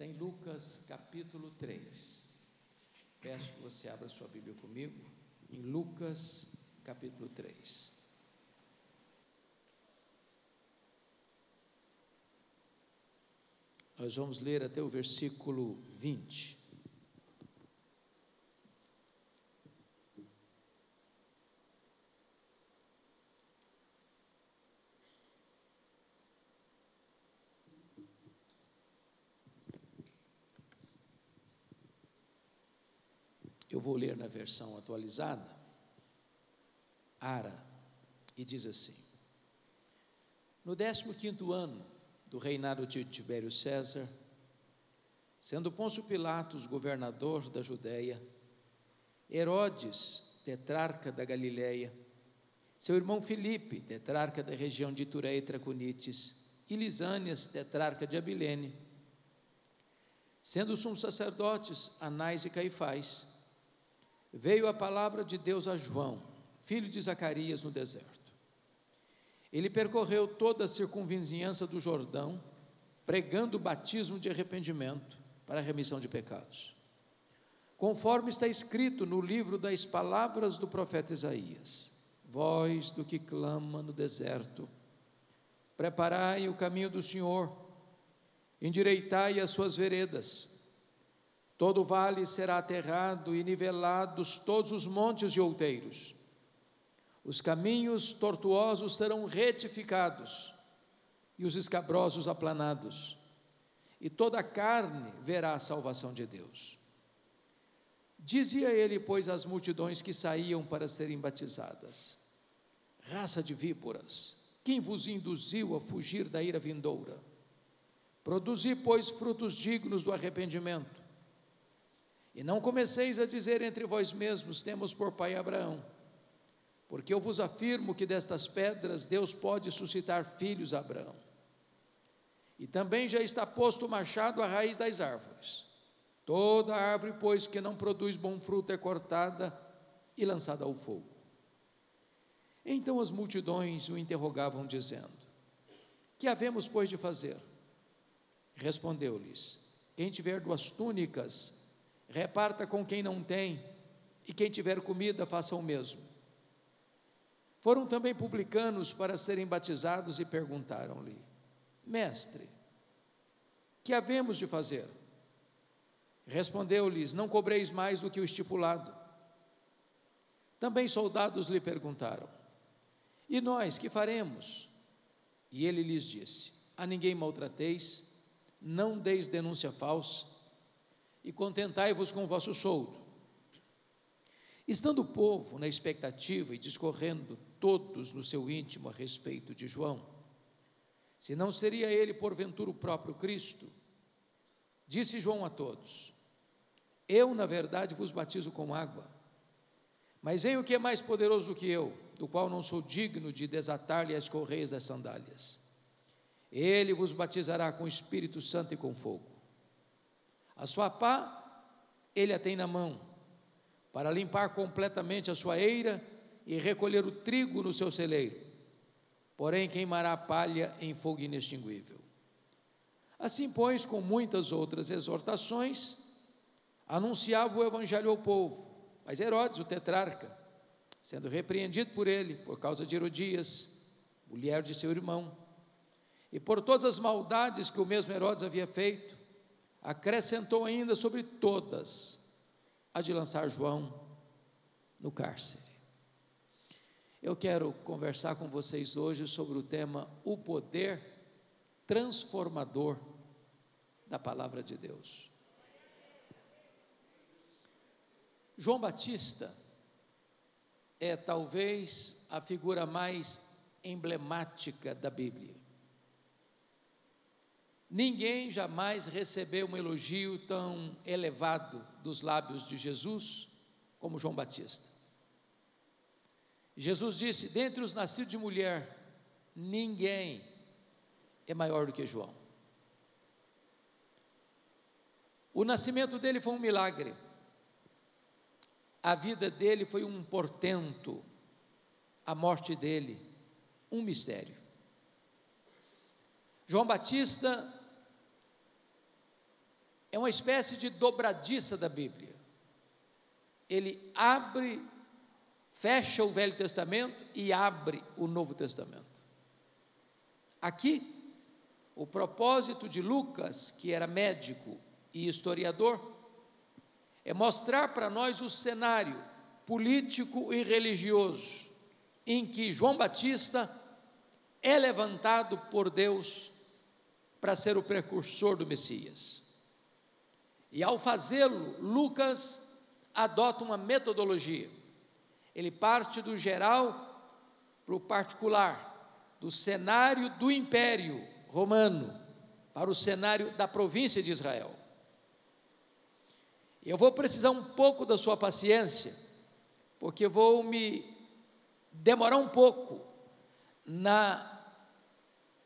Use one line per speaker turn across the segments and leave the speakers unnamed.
está em Lucas capítulo 3. Peço que você abra sua Bíblia comigo, em Lucas capítulo 3. Nós vamos ler até o versículo 20. Eu vou ler na versão atualizada, Ara, e diz assim: No 15 ano do reinado de Tibério César, sendo Pôncio Pilatos governador da Judéia, Herodes, tetrarca da Galiléia, seu irmão Filipe, tetrarca da região de Tureia e Traconites, e Lisânias, tetrarca de Abilene, sendo sumos sacerdotes Anás e Caifás, veio a palavra de Deus a João, filho de Zacarias, no deserto. Ele percorreu toda a circunvizinhança do Jordão, pregando o batismo de arrependimento para a remissão de pecados. Conforme está escrito no livro das palavras do profeta Isaías: Voz do que clama no deserto, preparai o caminho do Senhor, endireitai as suas veredas Todo vale será aterrado e nivelados todos os montes e outeiros. Os caminhos tortuosos serão retificados e os escabrosos aplanados. E toda a carne verá a salvação de Deus. Dizia ele, pois, às multidões que saíam para serem batizadas: Raça de víboras, quem vos induziu a fugir da ira vindoura? Produzi, pois, frutos dignos do arrependimento e não comeceis a dizer entre vós mesmos: temos por pai Abraão. Porque eu vos afirmo que destas pedras Deus pode suscitar filhos a Abraão. E também já está posto o machado à raiz das árvores. Toda árvore, pois, que não produz bom fruto é cortada e lançada ao fogo. Então as multidões o interrogavam, dizendo: Que havemos, pois, de fazer? Respondeu-lhes: Quem tiver duas túnicas, reparta com quem não tem, e quem tiver comida, faça o mesmo. Foram também publicanos para serem batizados e perguntaram-lhe: Mestre, que havemos de fazer? Respondeu-lhes: Não cobreis mais do que o estipulado. Também soldados lhe perguntaram: E nós que faremos? E ele lhes disse: A ninguém maltrateis, não deis denúncia falsa, e contentai-vos com o vosso soldo. Estando o povo na expectativa e discorrendo todos no seu íntimo a respeito de João, se não seria ele porventura o próprio Cristo, disse João a todos: Eu, na verdade, vos batizo com água, mas em o que é mais poderoso do que eu, do qual não sou digno de desatar-lhe as correias das sandálias. Ele vos batizará com Espírito Santo e com fogo. A sua pá, ele a tem na mão, para limpar completamente a sua eira e recolher o trigo no seu celeiro. Porém, queimará a palha em fogo inextinguível. Assim, pois, com muitas outras exortações, anunciava o evangelho ao povo. Mas Herodes, o tetrarca, sendo repreendido por ele por causa de Herodias, mulher de seu irmão, e por todas as maldades que o mesmo Herodes havia feito, acrescentou ainda sobre todas a de lançar João no cárcere. Eu quero conversar com vocês hoje sobre o tema o poder transformador da palavra de Deus. João Batista é talvez a figura mais emblemática da Bíblia. Ninguém jamais recebeu um elogio tão elevado dos lábios de Jesus como João Batista. Jesus disse: dentre os nascidos de mulher, ninguém é maior do que João. O nascimento dele foi um milagre, a vida dele foi um portento, a morte dele, um mistério. João Batista é uma espécie de dobradiça da Bíblia. Ele abre, fecha o Velho Testamento e abre o Novo Testamento. Aqui, o propósito de Lucas, que era médico e historiador, é mostrar para nós o cenário político e religioso em que João Batista é levantado por Deus para ser o precursor do Messias. E ao fazê-lo, Lucas adota uma metodologia. Ele parte do geral para o particular, do cenário do império romano para o cenário da província de Israel. Eu vou precisar um pouco da sua paciência, porque vou me demorar um pouco na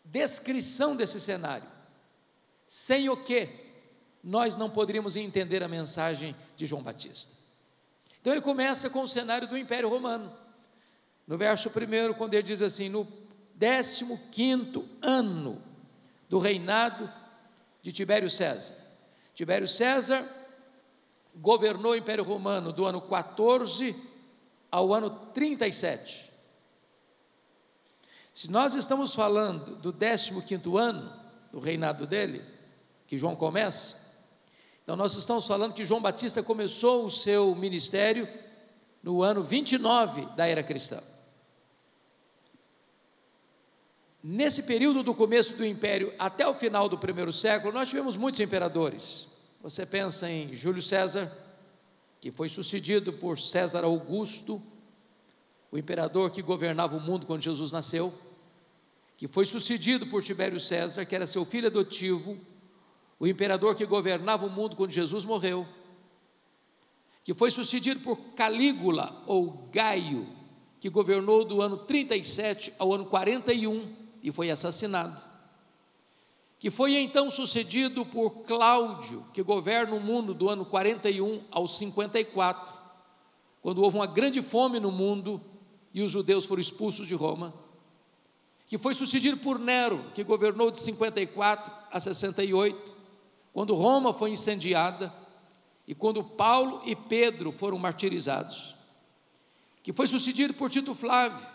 descrição desse cenário, sem o que nós não poderíamos entender a mensagem de João Batista. Então ele começa com o cenário do Império Romano. No verso 1, quando ele diz assim: No 15 ano do reinado de Tibério César. Tibério César governou o Império Romano do ano 14 ao ano 37. Se nós estamos falando do 15 ano do reinado dele, que João começa, então nós estamos falando que João Batista começou o seu ministério no ano 29 da era cristã. Nesse período do começo do império até o final do primeiro século, nós tivemos muitos imperadores. Você pensa em Júlio César, que foi sucedido por César Augusto, o imperador que governava o mundo quando Jesus nasceu, que foi sucedido por Tibério César, que era seu filho adotivo, o imperador que governava o mundo quando Jesus morreu, que foi sucedido por Calígula ou Gaio, que governou do ano 37 ao ano 41 e foi assassinado. Que foi então sucedido por Cláudio, que governa o mundo do ano 41 ao 54, quando houve uma grande fome no mundo e os judeus foram expulsos de Roma. Que foi sucedido por Nero, que governou de 54 a 68, quando Roma foi incendiada e quando Paulo e Pedro foram martirizados. Que foi sucedido por Tito Flávio,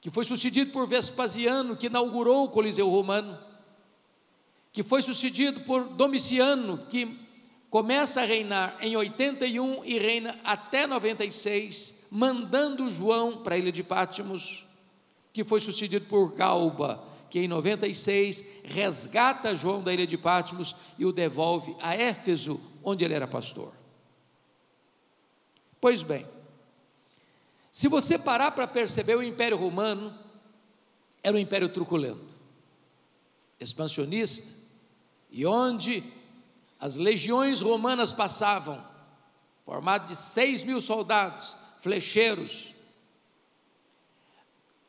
que foi sucedido por Vespasiano, que inaugurou o Coliseu Romano, que foi sucedido por Domiciano, que começa a reinar em 81 e reina até 96, mandando João para a ilha de Pátimos, que foi sucedido por Galba, que em 96 resgata João da ilha de Pátimos e o devolve a Éfeso, onde ele era pastor. Pois bem, se você parar para perceber, o Império Romano era um império truculento, expansionista, e onde as legiões romanas passavam, formado de seis mil soldados, flecheiros,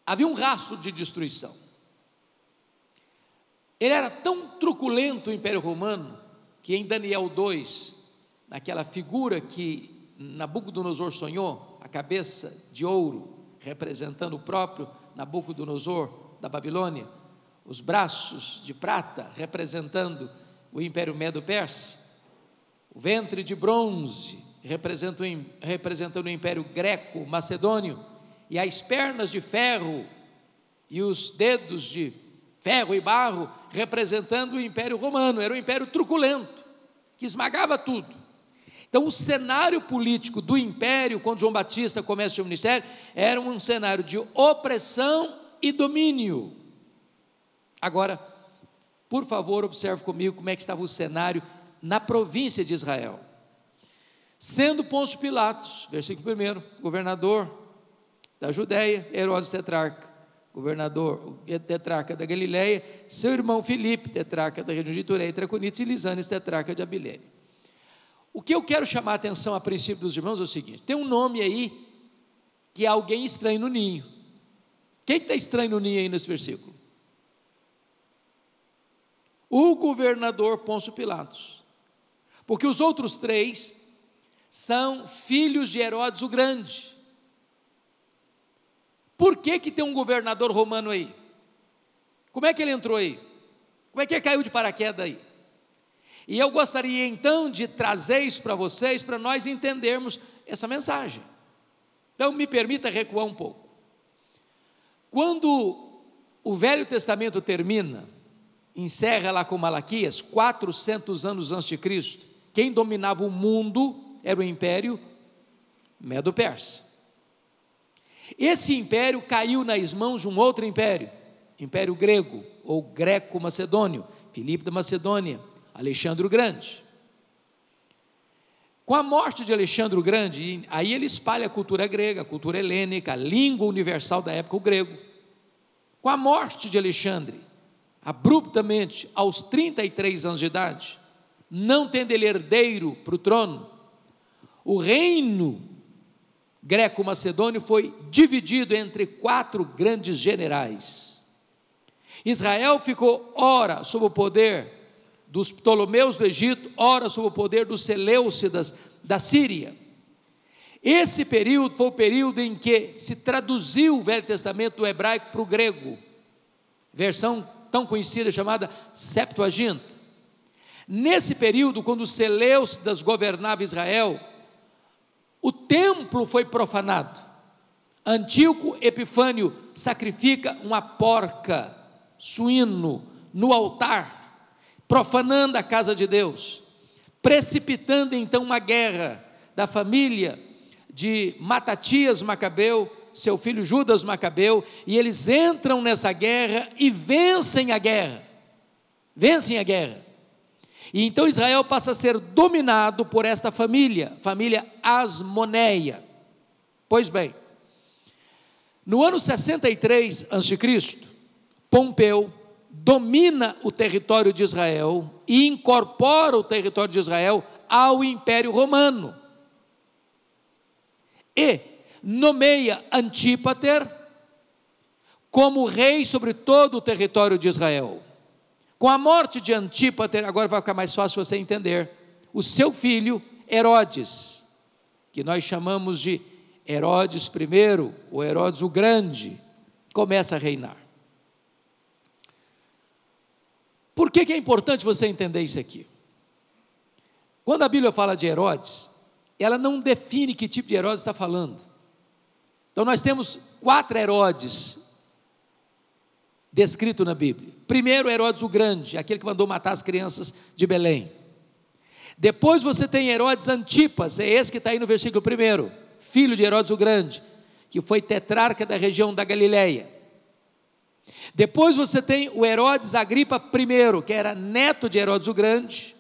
havia um rastro de destruição. Ele era tão truculento o Império Romano que em Daniel 2, naquela figura que Nabucodonosor sonhou, a cabeça de ouro, representando o próprio Nabucodonosor da Babilônia, os braços de prata, representando o Império Medo-Persa, o ventre de bronze, representando, representando o Império Greco-Macedônio, e as pernas de ferro e os dedos de ferro e barro, representando o Império Romano, era um império truculento, que esmagava tudo. Então, o cenário político do império, quando João Batista começa o seu ministério, era um cenário de opressão e domínio. Agora, por favor, observe comigo como é que estava o cenário na província de Israel. Sendo Pôncio Pilatos, versículo 1, governador da Judéia, Herodes tetrarca, governador, tetrarca da Galileia, seu irmão Filipe, tetrarca da região de Tureia, Traconites e Lisanes, tetrarca de Abilene. O que eu quero chamar a atenção a princípio dos irmãos é o seguinte: tem um nome aí que é alguém estranho no ninho. Quem está estranho no ninho aí nesse versículo? O governador Pôncio Pilatos. Porque os outros três são filhos de Herodes o Grande. Por que, que tem um governador romano aí? Como é que ele entrou aí? Como é que ele caiu de paraquedas aí? E eu gostaria então de trazer isso para vocês, para nós entendermos essa mensagem. Então, me permita recuar um pouco. Quando o Velho Testamento termina, encerra lá com Malaquias, 400 anos antes de Cristo, quem dominava o mundo era o Império Medo-Persa. Esse império caiu nas mãos de um outro império, Império Grego ou Greco-Macedônio, Filipe da Macedônia, Alexandre o Grande. Com a morte de Alexandre o Grande, aí ele espalha a cultura grega, a cultura helênica, a língua universal da época, o grego. Com a morte de Alexandre, abruptamente, aos 33 anos de idade, não tendo ele herdeiro para o trono, o reino greco-macedônio foi dividido entre quatro grandes generais. Israel ficou ora sob o poder dos Ptolomeus do Egito, ora sob o poder dos Seleucidas da Síria. Esse período foi o período em que se traduziu o Velho Testamento do hebraico para o grego, versão tão conhecida chamada Septuaginta. Nesse período, quando os Seleucidas governavam Israel, o templo foi profanado. Antíoco Epifânio sacrifica uma porca, suíno, no altar profanando a casa de Deus, precipitando então uma guerra da família de Matatias Macabeu, seu filho Judas Macabeu, e eles entram nessa guerra e vencem a guerra. Vencem a guerra. E então Israel passa a ser dominado por esta família, família Asmoneia. Pois bem, no ano 63 a.C., Pompeu domina o território de Israel e incorpora o território de Israel ao Império Romano. E nomeia Antípater como rei sobre todo o território de Israel. Com a morte de Antípater, agora vai ficar mais fácil você entender, o seu filho Herodes, que nós chamamos de Herodes I, ou Herodes o Grande, começa a reinar. Por que, que é importante você entender isso aqui? Quando a Bíblia fala de Herodes, ela não define que tipo de Herodes está falando. Então nós temos quatro Herodes descrito na Bíblia. Primeiro, Herodes o Grande, aquele que mandou matar as crianças de Belém. Depois você tem Herodes Antipas, é esse que está aí no versículo primeiro, filho de Herodes o Grande, que foi tetrarca da região da Galileia. Depois você tem o Herodes Agripa I, que era neto de Herodes o Grande,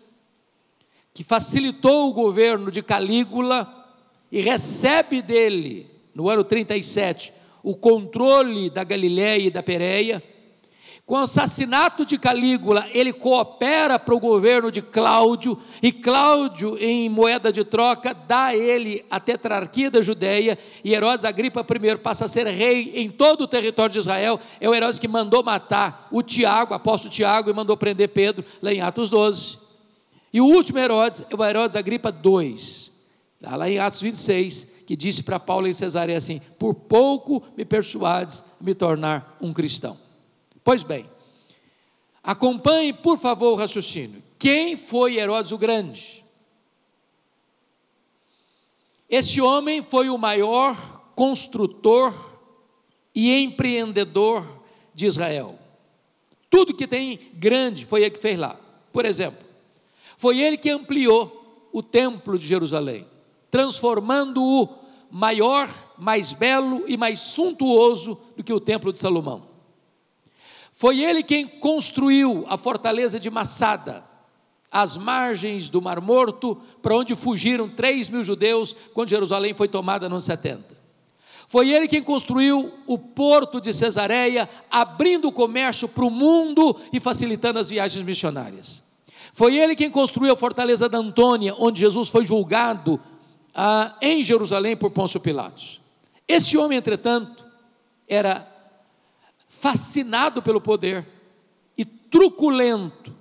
que facilitou o governo de Calígula e recebe dele, no ano 37, o controle da Galiléia e da Pérea com o assassinato de Calígula, ele coopera para o governo de Cláudio, e Cláudio, em moeda de troca, dá a ele a tetrarquia da Judéia, e Herodes Agripa I passa a ser rei em todo o território de Israel. É o Herodes que mandou matar o Tiago, apóstolo Tiago, e mandou prender Pedro, lá em Atos 12. E o último Herodes é o Herodes Agripa II, tá lá em Atos 26, que disse para Paulo em Cesareia assim: Por pouco me persuades me tornar um cristão. Pois bem, acompanhe, por favor, o raciocínio. Quem foi Herodes o Grande? Esse homem foi o maior construtor e empreendedor de Israel. Tudo que tem grande foi ele que fez lá. Por exemplo, foi ele que ampliou o templo de Jerusalém, transformando-o maior, mais belo e mais suntuoso do que o templo de Salomão. Foi ele quem construiu a fortaleza de Massada, às margens do Mar Morto, para onde fugiram 3 mil judeus quando Jerusalém foi tomada no 70. Foi ele quem construiu o porto de Cesareia, abrindo o comércio para o mundo e facilitando as viagens missionárias. Foi ele quem construiu a fortaleza da Antônia, onde Jesus foi julgado ah, em Jerusalém por Pôncio Pilatos. Esse homem, entretanto, era fascinado pelo poder e truculento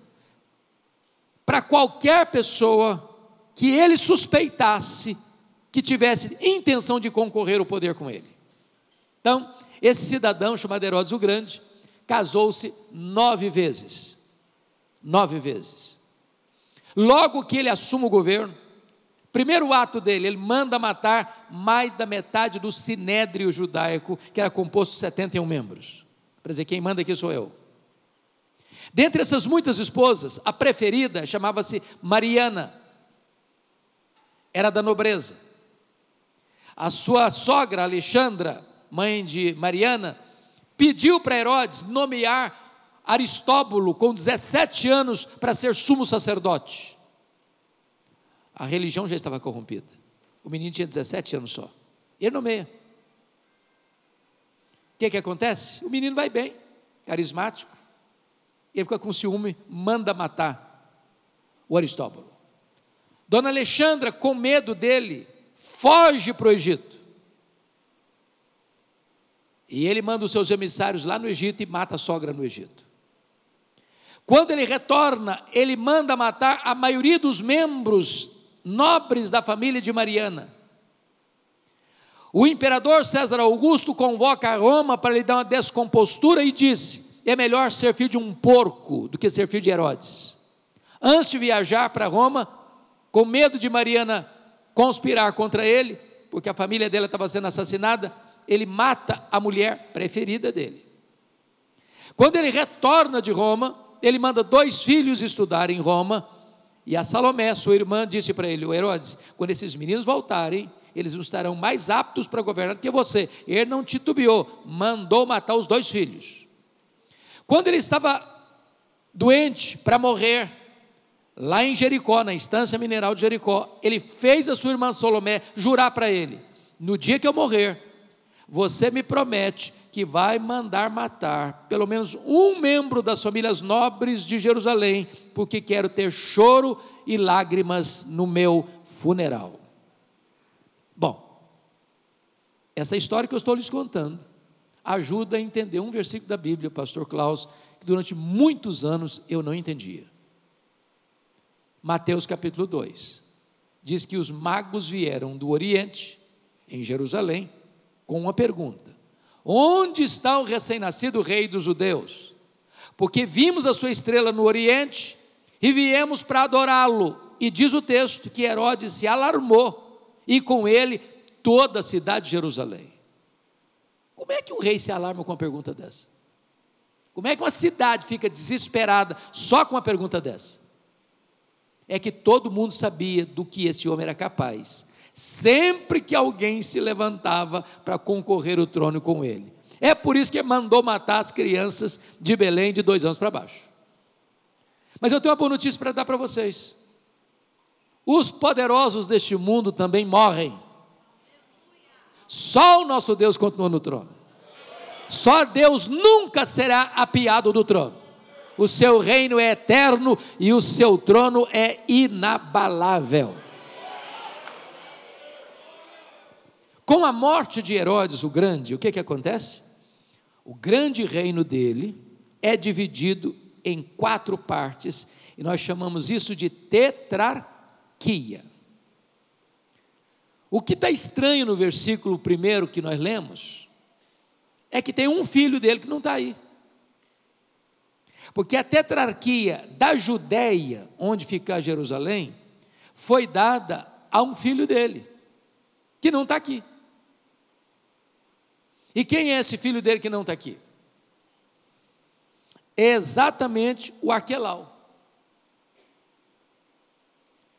para qualquer pessoa que ele suspeitasse que tivesse intenção de concorrer ao poder com ele. Então, esse cidadão chamado Herodes o Grande casou-se nove vezes. Nove vezes. Logo que ele assume o governo, primeiro ato dele, ele manda matar mais da metade do sinédrio judaico, que era composto de 71 membros. Para dizer, quem manda aqui sou eu. Dentre essas muitas esposas, a preferida chamava-se Mariana, era da nobreza. A sua sogra, Alexandra, mãe de Mariana, pediu para Herodes nomear Aristóbulo, com 17 anos, para ser sumo sacerdote. A religião já estava corrompida. O menino tinha 17 anos só. Ele nomeia. Que, que acontece? O menino vai bem, carismático. Ele fica com ciúme, manda matar o Aristóbulo. Dona Alexandra, com medo dele, foge para o Egito. E ele manda os seus emissários lá no Egito e mata a sogra no Egito. Quando ele retorna, ele manda matar a maioria dos membros nobres da família de Mariana. O imperador César Augusto convoca a Roma para lhe dar uma descompostura e disse: é melhor ser filho de um porco do que ser filho de Herodes. Antes de viajar para Roma, com medo de Mariana conspirar contra ele, porque a família dela estava sendo assassinada, ele mata a mulher preferida dele. Quando ele retorna de Roma, ele manda dois filhos estudar em Roma, e a Salomé, sua irmã, disse para ele: Herodes, quando esses meninos voltarem, eles estarão mais aptos para governar do que você. Ele não titubeou, mandou matar os dois filhos. Quando ele estava doente para morrer, lá em Jericó, na instância mineral de Jericó, ele fez a sua irmã Salomé jurar para ele: No dia que eu morrer, você me promete que vai mandar matar pelo menos um membro das famílias nobres de Jerusalém, porque quero ter choro e lágrimas no meu funeral. Bom, essa história que eu estou lhes contando ajuda a entender um versículo da Bíblia, pastor Klaus, que durante muitos anos eu não entendia. Mateus capítulo 2 diz que os magos vieram do Oriente, em Jerusalém, com uma pergunta: Onde está o recém-nascido rei dos judeus? Porque vimos a sua estrela no Oriente e viemos para adorá-lo. E diz o texto que Herodes se alarmou e com ele toda a cidade de Jerusalém. Como é que um rei se alarma com uma pergunta dessa? Como é que uma cidade fica desesperada só com uma pergunta dessa? É que todo mundo sabia do que esse homem era capaz sempre que alguém se levantava para concorrer o trono com ele. É por isso que mandou matar as crianças de Belém de dois anos para baixo. Mas eu tenho uma boa notícia para dar para vocês. Os poderosos deste mundo também morrem. Só o nosso Deus continua no trono. Só Deus nunca será apiado do trono. O seu reino é eterno e o seu trono é inabalável. Com a morte de Herodes o Grande, o que, que acontece? O grande reino dele é dividido em quatro partes, e nós chamamos isso de tetrarquia. O que está estranho no versículo primeiro que nós lemos, é que tem um filho dele que não está aí. Porque a tetrarquia da Judéia, onde fica Jerusalém, foi dada a um filho dele, que não está aqui. E quem é esse filho dele que não está aqui? É exatamente o Arquelau.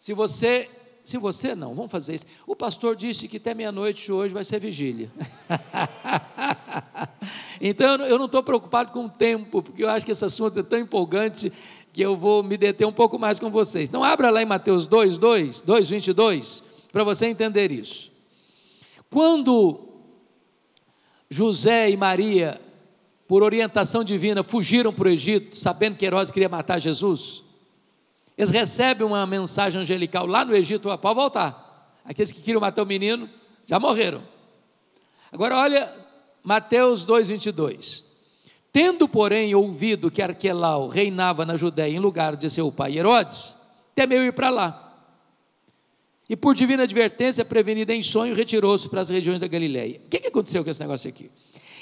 Se você, se você não, vamos fazer isso. O pastor disse que até meia-noite hoje vai ser vigília. então eu não estou preocupado com o tempo, porque eu acho que esse assunto é tão empolgante que eu vou me deter um pouco mais com vocês. Então abra lá em Mateus 2, 2, 2, 22, para você entender isso. Quando José e Maria, por orientação divina, fugiram para o Egito, sabendo que Herodes queria matar Jesus. Eles recebem uma mensagem angelical lá no Egito: pode voltar. Aqueles que queriam matar o menino já morreram. Agora olha Mateus 2,22. Tendo, porém, ouvido que Arquelau reinava na Judéia em lugar de seu pai Herodes, temeu ir para lá e por divina advertência, prevenida em sonho, retirou-se para as regiões da Galiléia. O que, que aconteceu com esse negócio aqui?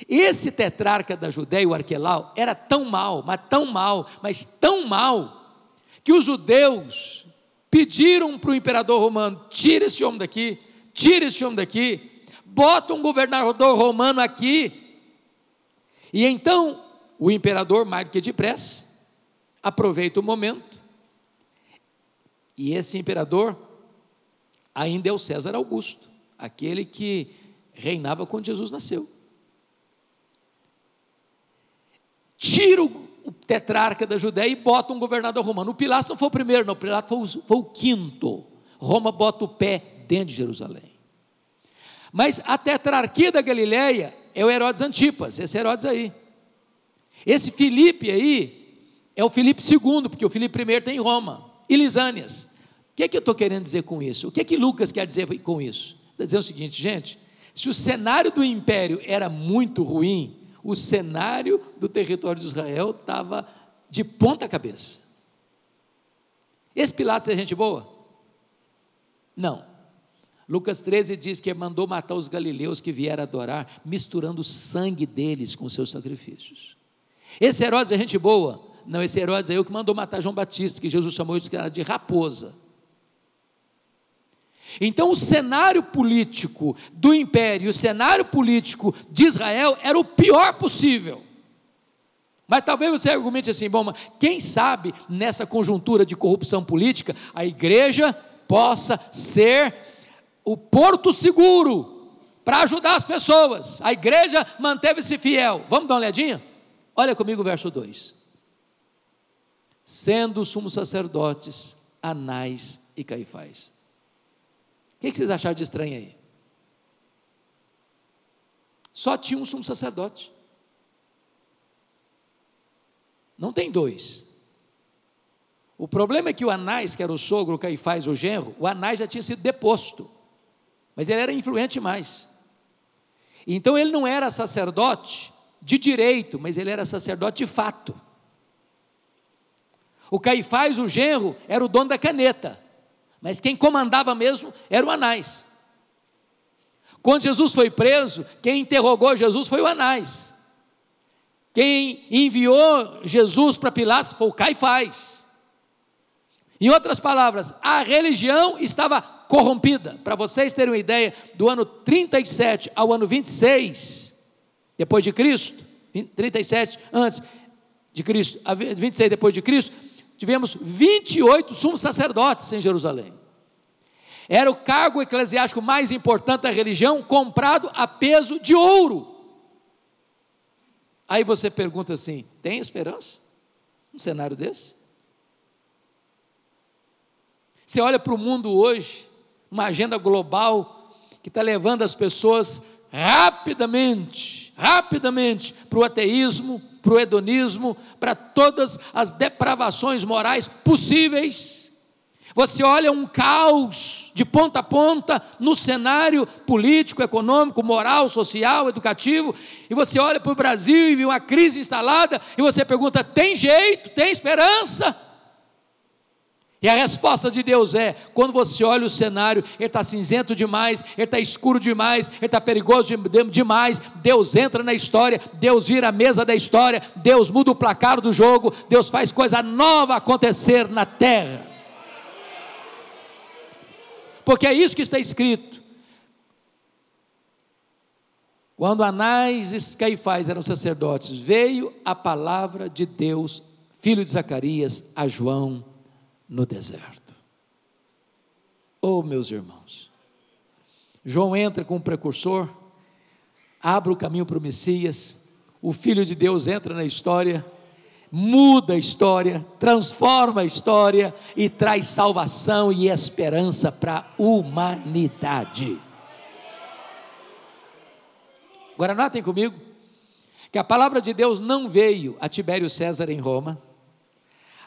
Esse tetrarca da Judéia, o Arquelau, era tão mal, mas tão mal, mas tão mal, que os judeus pediram para o imperador romano: tira esse homem daqui, tira esse homem daqui, bota um governador romano aqui. E então o imperador, que depressa, aproveita o momento, e esse imperador ainda é o César Augusto, aquele que reinava quando Jesus nasceu. Tira o o tetrarca da Judéia e bota um governador romano. O Pilatos não foi o primeiro, não, o Pilatos foi foi o quinto. Roma bota o pé dentro de Jerusalém. Mas a tetrarquia da Galileia é o Herodes Antipas, esse Herodes aí. Esse Filipe aí é o Filipe II, porque o Filipe I tem em Roma. E Lisânias. O que é que eu estou querendo dizer com isso? O que é que Lucas quer dizer com isso? Está dizendo o seguinte, gente, se o cenário do império era muito ruim, o cenário do território de Israel estava de ponta cabeça. Esse Pilatos é gente boa? Não. Lucas 13 diz que mandou matar os galileus que vieram adorar, misturando o sangue deles com seus sacrifícios. Esse Herodes é gente boa? Não, esse Herodes é eu que mandou matar João Batista, que Jesus chamou de raposa. Então, o cenário político do império, o cenário político de Israel era o pior possível. Mas talvez você argumente assim, bom, mas quem sabe nessa conjuntura de corrupção política, a igreja possa ser o porto seguro para ajudar as pessoas. A igreja manteve-se fiel. Vamos dar uma olhadinha? Olha comigo o verso 2. Sendo sumos sacerdotes Anás e Caifás. O que vocês acharam de estranho aí? Só tinha um sumo sacerdote. Não tem dois. O problema é que o Anás, que era o sogro, o Caifás, o genro, o Anás já tinha sido deposto. Mas ele era influente mais. Então ele não era sacerdote de direito, mas ele era sacerdote de fato. O Caifás, o genro, era o dono da caneta. Mas quem comandava mesmo era o Anás. Quando Jesus foi preso, quem interrogou Jesus foi o Anás. Quem enviou Jesus para Pilatos foi o Caifás. Em outras palavras, a religião estava corrompida. Para vocês terem uma ideia, do ano 37 ao ano 26, depois de Cristo, 37 antes de Cristo, 26 depois de Cristo, tivemos 28 sumos sacerdotes em Jerusalém. Era o cargo eclesiástico mais importante da religião, comprado a peso de ouro. Aí você pergunta assim: tem esperança? Um cenário desse? Você olha para o mundo hoje, uma agenda global que está levando as pessoas rapidamente, rapidamente para o ateísmo, para o hedonismo, para todas as depravações morais possíveis. Você olha um caos de ponta a ponta no cenário político, econômico, moral, social, educativo, e você olha para o Brasil e vê uma crise instalada, e você pergunta: tem jeito, tem esperança? E a resposta de Deus é: quando você olha o cenário, ele está cinzento demais, ele está escuro demais, ele está perigoso demais. Deus entra na história, Deus vira a mesa da história, Deus muda o placar do jogo, Deus faz coisa nova acontecer na terra. Porque é isso que está escrito. Quando Anás e Caifás eram sacerdotes, veio a palavra de Deus, filho de Zacarias, a João no deserto. Oh, meus irmãos, João entra com o precursor, abre o caminho para o Messias, o Filho de Deus entra na história, muda a história, transforma a história e traz salvação e esperança para a humanidade. Agora notem comigo que a palavra de Deus não veio a Tibério César em Roma,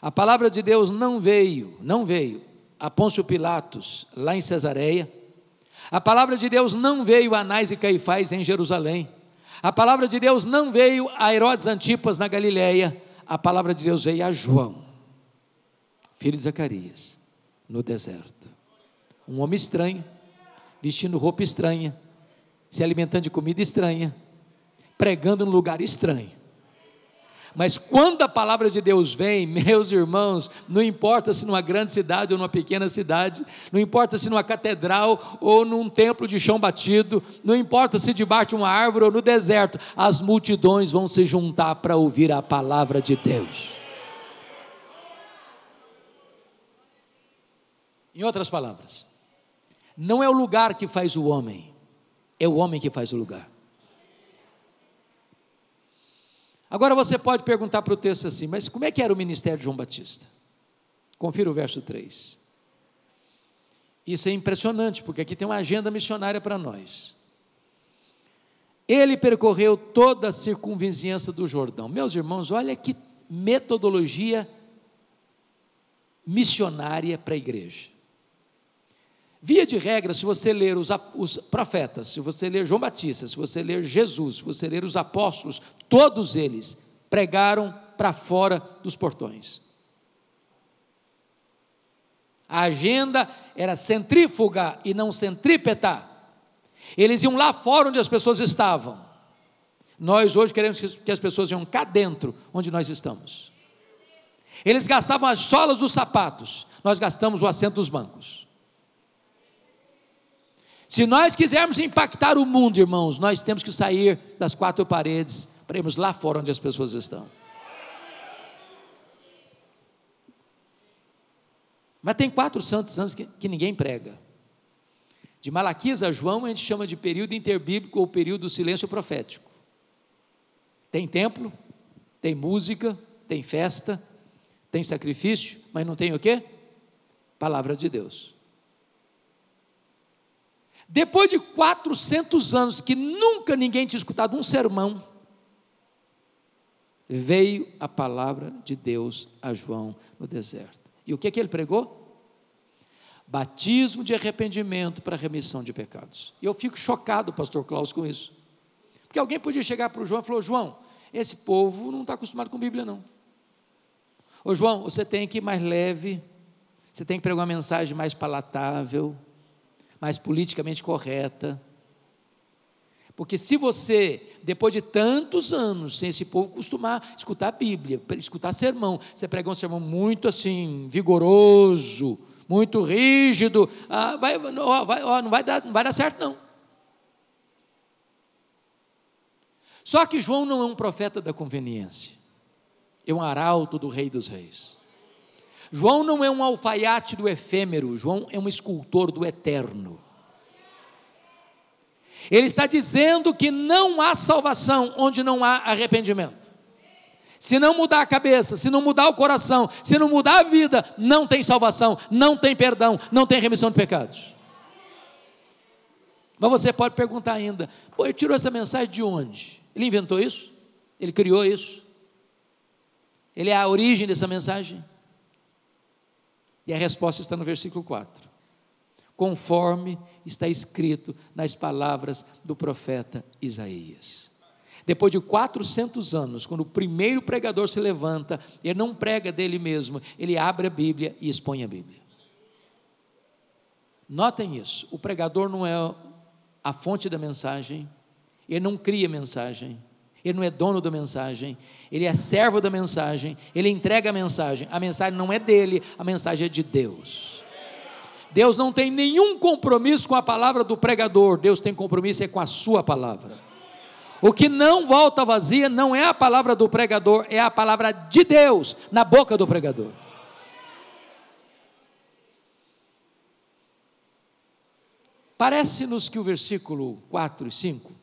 a palavra de Deus não veio, não veio a Pôncio Pilatos, lá em Cesareia. A palavra de Deus não veio a Anás e Caifás em Jerusalém. A palavra de Deus não veio a Herodes Antipas na Galiléia. A palavra de Deus veio a João, filho de Zacarias, no deserto. Um homem estranho, vestindo roupa estranha, se alimentando de comida estranha, pregando num lugar estranho Mas quando a palavra de Deus vem, meus irmãos, não importa se numa grande cidade ou numa pequena cidade, não importa se numa catedral ou num templo de chão batido, não importa se debaixo de uma árvore ou no deserto, as multidões vão se juntar para ouvir a palavra de Deus. Em outras palavras, não é o lugar que faz o homem, é o homem que faz o lugar. Agora você pode perguntar para o texto assim, mas como é que era o ministério de João Batista? Confira o verso 3. Isso é impressionante, porque aqui tem uma agenda missionária para nós. Ele percorreu toda a circunvizinhança do Jordão. Meus irmãos, olha que metodologia missionária para a igreja. Via de regra, se você ler os, os, profetas, se você ler João Batista, se você ler Jesus, se você ler os apóstolos, todos eles pregaram para fora dos portões. A agenda era centrífuga e não centrípeta. Eles iam lá fora onde as pessoas estavam. Nós hoje queremos que as pessoas iam cá dentro, onde nós estamos. Eles gastavam as solas dos sapatos, nós gastamos o assento dos bancos. Se nós quisermos impactar o mundo, irmãos, nós temos que sair das quatro paredes para irmos lá fora onde as pessoas estão. Mas tem quatro santos anos que, que ninguém prega. De Malaquias a João, a gente chama de período interbíblico ou período do silêncio profético. Tem templo, tem música, tem festa, tem sacrifício, mas não tem o quê? Palavra de Deus. Depois de 400 anos que nunca ninguém tinha escutado um sermão, veio a palavra de Deus a João no deserto. E o que, que ele pregou? Batismo de arrependimento para remissão de pecados. E eu fico chocado, pastor Klaus, com isso. Porque alguém podia chegar para o João e falar: João, esse povo não está acostumado com Bíblia, não. Ô João, você tem que ir mais leve, você tem que pregar uma mensagem mais palatável mais politicamente correta. Porque se você, depois de tantos anos, sem esse povo costumar escutar a Bíblia, escutar sermão, você prega um sermão muito assim, vigoroso, muito rígido, ah, vai, ó, vai, ó, não, vai dar, não vai dar certo não. Só que João não é um profeta da conveniência, é um arauto do Rei dos Reis. João não é um alfaiate do efêmero, João é um escultor do eterno. Ele está dizendo que não há salvação onde não há arrependimento. Se não mudar a cabeça, se não mudar o coração, se não mudar a vida, não tem salvação, não tem perdão, não tem remissão de pecados. Mas você pode perguntar ainda: pô, ele tirou essa mensagem de onde? Ele inventou isso? Ele criou isso? Ele é a origem dessa mensagem? E a resposta está no versículo 4. Conforme está escrito nas palavras do profeta Isaías. Depois de 400 anos, quando o primeiro pregador se levanta, ele não prega dele mesmo, ele abre a Bíblia e expõe a Bíblia. Notem isso: o pregador não é a fonte da mensagem, ele não cria mensagem, ele não é dono da mensagem, ele é servo da mensagem, ele entrega a mensagem. A mensagem não é dele, a mensagem é de Deus. Deus não tem nenhum compromisso com a palavra do pregador, Deus tem compromisso é com a sua palavra. O que não volta vazia não é a palavra do pregador, é a palavra de Deus na boca do pregador. Parece-nos que o versículo 4 e 5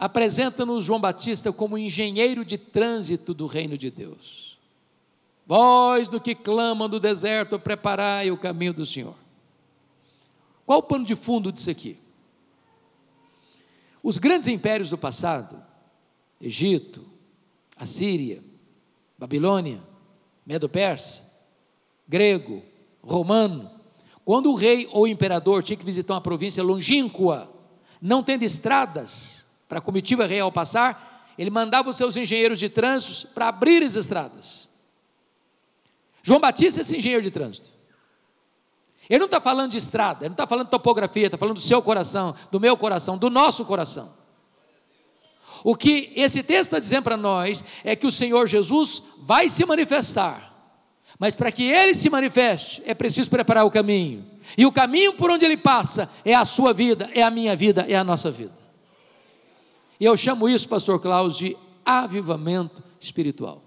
apresenta-nos João Batista como engenheiro de trânsito do reino de Deus. Vós do que clamam no deserto, preparai o caminho do Senhor. Qual o pano de fundo disso aqui? Os grandes impérios do passado, Egito, Assíria, Babilônia, Medo-Persa, grego, romano, quando o rei ou o imperador tinha que visitar uma província longínqua, não tendo estradas, para a comitiva real passar, ele mandava os seus engenheiros de trânsito para abrir as estradas. João Batista é esse engenheiro de trânsito. Ele não está falando de estrada, ele não está falando de topografia, está falando do seu coração, do meu coração, do nosso coração. O que esse texto está dizendo para nós é que o Senhor Jesus vai se manifestar, mas para que ele se manifeste, é preciso preparar o caminho, e o caminho por onde ele passa é a sua vida, é a minha vida, é a nossa vida. E eu chamo isso, Pastor Klaus, de avivamento espiritual.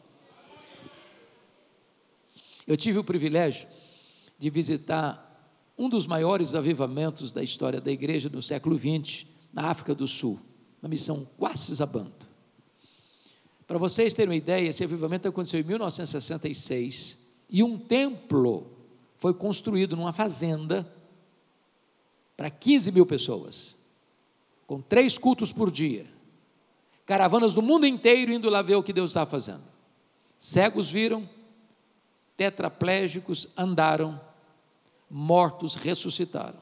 Eu tive o privilégio de visitar um dos maiores avivamentos da história da igreja no século XX, na África do Sul, na missão Quassisabando. Para vocês terem uma ideia, esse avivamento aconteceu em 1966 e um templo foi construído numa fazenda para 15 mil pessoas, com três cultos por dia, caravanas do mundo inteiro indo lá ver o que Deus estava fazendo. Cegos viram, tetraplégicos andaram, mortos ressuscitaram.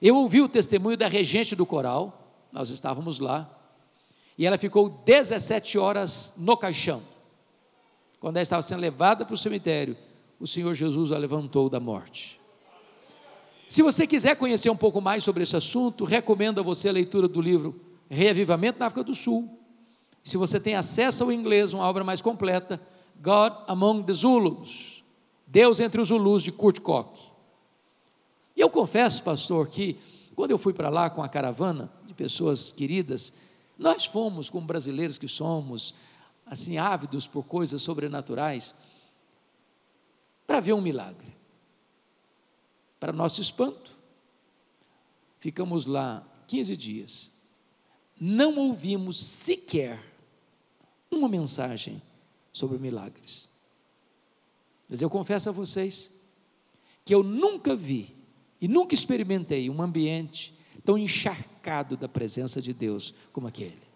Eu ouvi o testemunho da regente do coral, nós estávamos lá, e ela ficou 17 horas no caixão. Quando ela estava sendo levada para o cemitério, o Senhor Jesus a levantou da morte. Se você quiser conhecer um pouco mais sobre esse assunto, recomendo a você a leitura do livro Reavivamento na África do Sul. Se você tem acesso ao inglês, uma obra mais completa, God Among the Zulus, Deus entre os Zulus de Kurt Koch. E eu confesso, pastor, que quando eu fui para lá com a caravana de pessoas queridas, nós fomos, como brasileiros que somos, assim, ávidos por coisas sobrenaturais, para ver um milagre. Para nosso espanto, ficamos lá 15 dias, não ouvimos sequer uma mensagem sobre milagres. Mas eu confesso a vocês que eu nunca vi e nunca experimentei um ambiente tão encharcado da presença de Deus como aquele.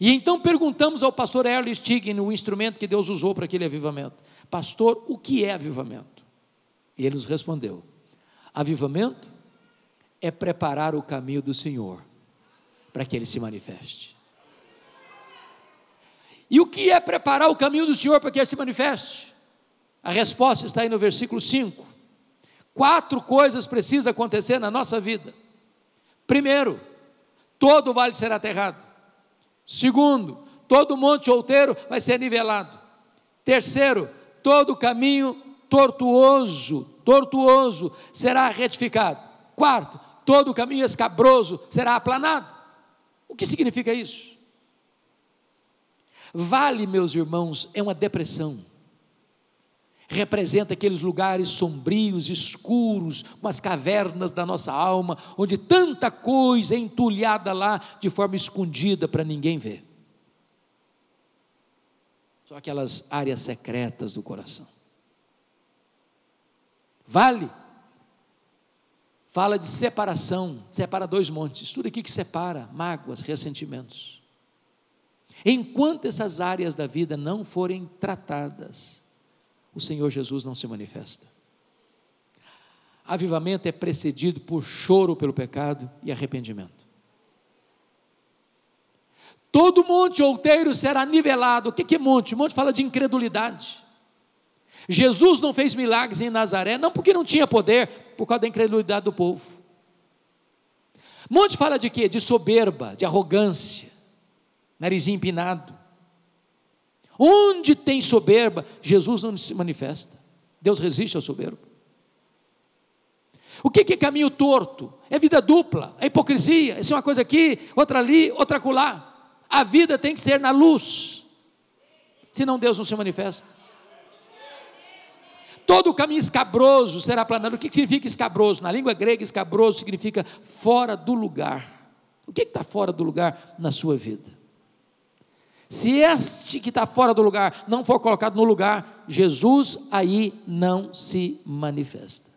E então perguntamos ao pastor Erle Stign, o instrumento que Deus usou para aquele avivamento: Pastor, o que é avivamento? E ele nos respondeu: Avivamento é preparar o caminho do Senhor para que ele se manifeste. E o que é preparar o caminho do Senhor para que ele se manifeste? A resposta está aí no versículo 5. Quatro coisas precisam acontecer na nossa vida. Primeiro, todo vale será aterrado. Segundo, todo monte outeiro vai ser nivelado. Terceiro, todo caminho tortuoso, tortuoso será retificado. Quarto, todo caminho escabroso será aplanado. O que significa isso? Vale, meus irmãos, é uma depressão. Representa aqueles lugares sombrios, escuros, umas cavernas da nossa alma, onde tanta coisa é entulhada lá de forma escondida para ninguém ver. São aquelas áreas secretas do coração. Vale fala de separação, separa dois montes, tudo aqui que separa, mágoas, ressentimentos. Enquanto essas áreas da vida não forem tratadas, o Senhor Jesus não se manifesta. Avivamento é precedido por choro pelo pecado e arrependimento. Todo monte outeiro será nivelado. O que é monte? Monte fala de incredulidade. Jesus não fez milagres em Nazaré, não porque não tinha poder, por causa da incredulidade do povo. Monte fala de quê? De soberba, de arrogância narizinho empinado. Onde tem soberba, Jesus não se manifesta. Deus resiste ao soberbo. O que é caminho torto? É vida dupla, é hipocrisia. Isso é uma coisa aqui, outra ali, outra acolá. A vida tem que ser na luz, senão Deus não se manifesta. Todo o caminho escabroso será aplanado. O que significa escabroso? Na língua grega, escabroso significa fora do lugar. O que está fora do lugar na sua vida? Se este que está fora do lugar não for colocado no lugar, Jesus aí não se manifesta.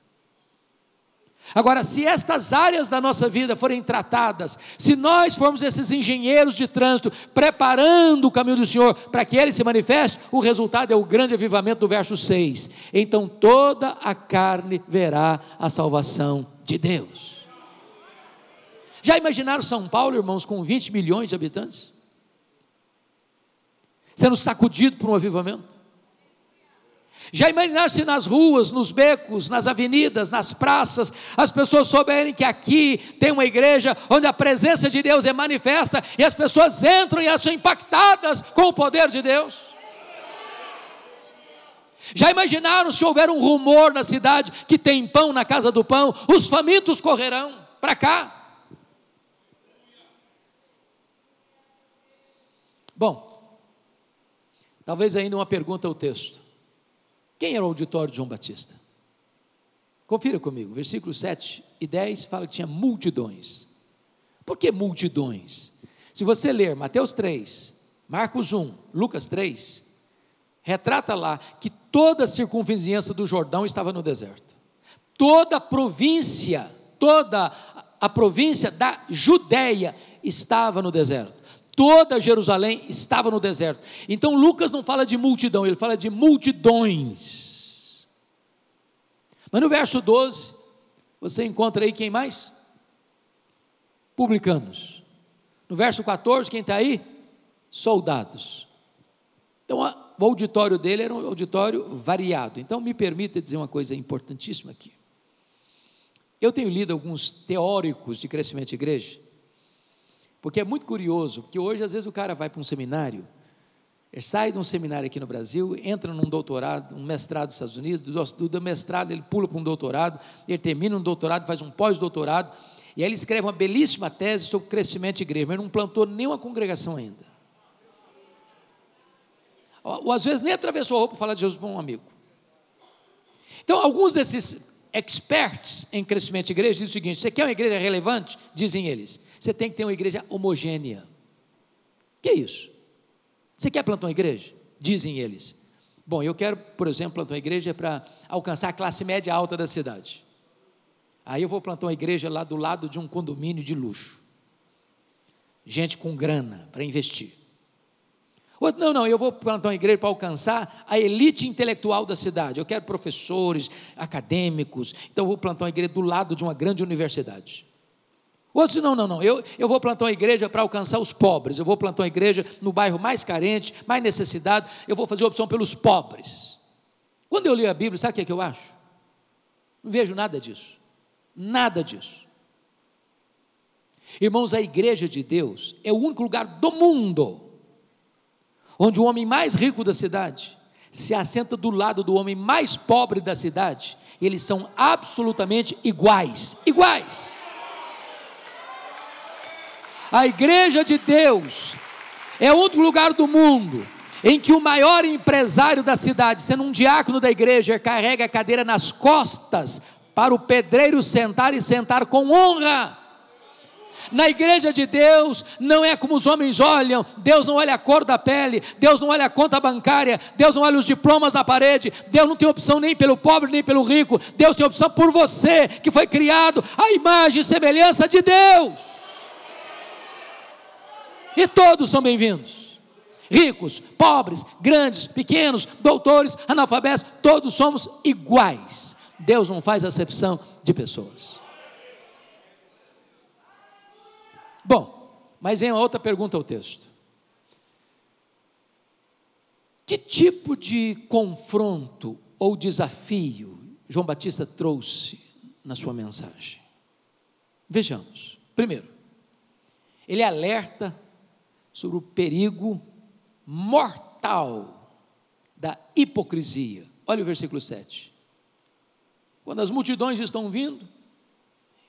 Agora, se estas áreas da nossa vida forem tratadas, se nós formos esses engenheiros de trânsito preparando o caminho do Senhor para que ele se manifeste, o resultado é o grande avivamento do verso 6. Então toda a carne verá a salvação de Deus. Já imaginaram São Paulo, irmãos, com 20 milhões de habitantes? sendo sacudido por um avivamento. Já imaginaram se nas ruas, nos becos, nas avenidas, nas praças, as pessoas souberem que aqui tem uma igreja onde a presença de Deus é manifesta e as pessoas entram e são impactadas com o poder de Deus? Já imaginaram se houver um rumor na cidade que tem pão na casa do pão, os famintos correrão para cá? Bom, talvez ainda uma pergunta ao texto. Quem era o auditório de João Batista? Confira comigo, versículos 7 e 10 fala que tinha multidões. Por que multidões? Se você ler Mateus 3, Marcos 1, Lucas 3, retrata lá que toda a circunvizinhança do Jordão estava no deserto. Toda a província, toda a província da Judéia estava no deserto toda Jerusalém estava no deserto. Então Lucas não fala de multidão, ele fala de multidões. Mas no verso 12, você encontra aí quem mais? Publicanos. No verso 14, quem está aí? Soldados. Então, o auditório dele era um auditório variado. Então, me permita dizer uma coisa importantíssima aqui. Eu tenho lido alguns teóricos de crescimento de igreja, porque é muito curioso, porque hoje às vezes o cara vai para um seminário, sai de um seminário aqui no Brasil, entra num doutorado, um mestrado nos Estados Unidos, do, do mestrado ele pula para um doutorado, ele termina um doutorado, faz um pós-doutorado, e aí ele escreve uma belíssima tese sobre crescimento de igreja, mas não plantou nenhuma congregação ainda. Ou às vezes nem atravessou a roupa para falar de Jesus para um amigo. Então, alguns desses experts em crescimento de igreja dizem o seguinte: você quer uma igreja relevante? Dizem eles. Você tem que ter uma igreja homogênea. Que é isso? Você quer plantar uma igreja? Dizem eles. Bom, eu quero, por exemplo, plantar uma igreja para alcançar a classe média alta da cidade. Aí eu vou plantar uma igreja lá do lado de um condomínio de luxo. Gente com grana para investir. Outro, não, não, eu vou plantar uma igreja para alcançar a elite intelectual da cidade. Eu quero professores, acadêmicos, então eu vou plantar uma igreja do lado de uma grande universidade. Outros, não, não, não, eu, eu vou plantar uma igreja para alcançar os pobres, eu vou plantar uma igreja no bairro mais carente, mais necessitado, eu vou fazer opção pelos pobres. Quando eu li a Bíblia, sabe o que, é que eu acho? Não vejo nada disso, nada disso. Irmãos, a igreja de Deus é o único lugar do mundo onde o homem mais rico da cidade se assenta do lado do homem mais pobre da cidade, eles são absolutamente iguais iguais. A igreja de Deus é outro lugar do mundo em que o maior empresário da cidade, sendo um diácono da igreja, carrega a cadeira nas costas para o pedreiro sentar e sentar com honra. Na igreja de Deus não é como os homens olham, Deus não olha a cor da pele, Deus não olha a conta bancária, Deus não olha os diplomas na parede, Deus não tem opção nem pelo pobre nem pelo rico, Deus tem opção por você, que foi criado à imagem e semelhança de Deus. E todos são bem-vindos. Ricos, pobres, grandes, pequenos, doutores, analfabetos, todos somos iguais. Deus não faz acepção de pessoas. Bom, mas uma outra pergunta ao texto. Que tipo de confronto ou desafio João Batista trouxe na sua mensagem? Vejamos. Primeiro, ele alerta sobre o perigo mortal da hipocrisia. Olha o versículo 7. Quando as multidões estão vindo,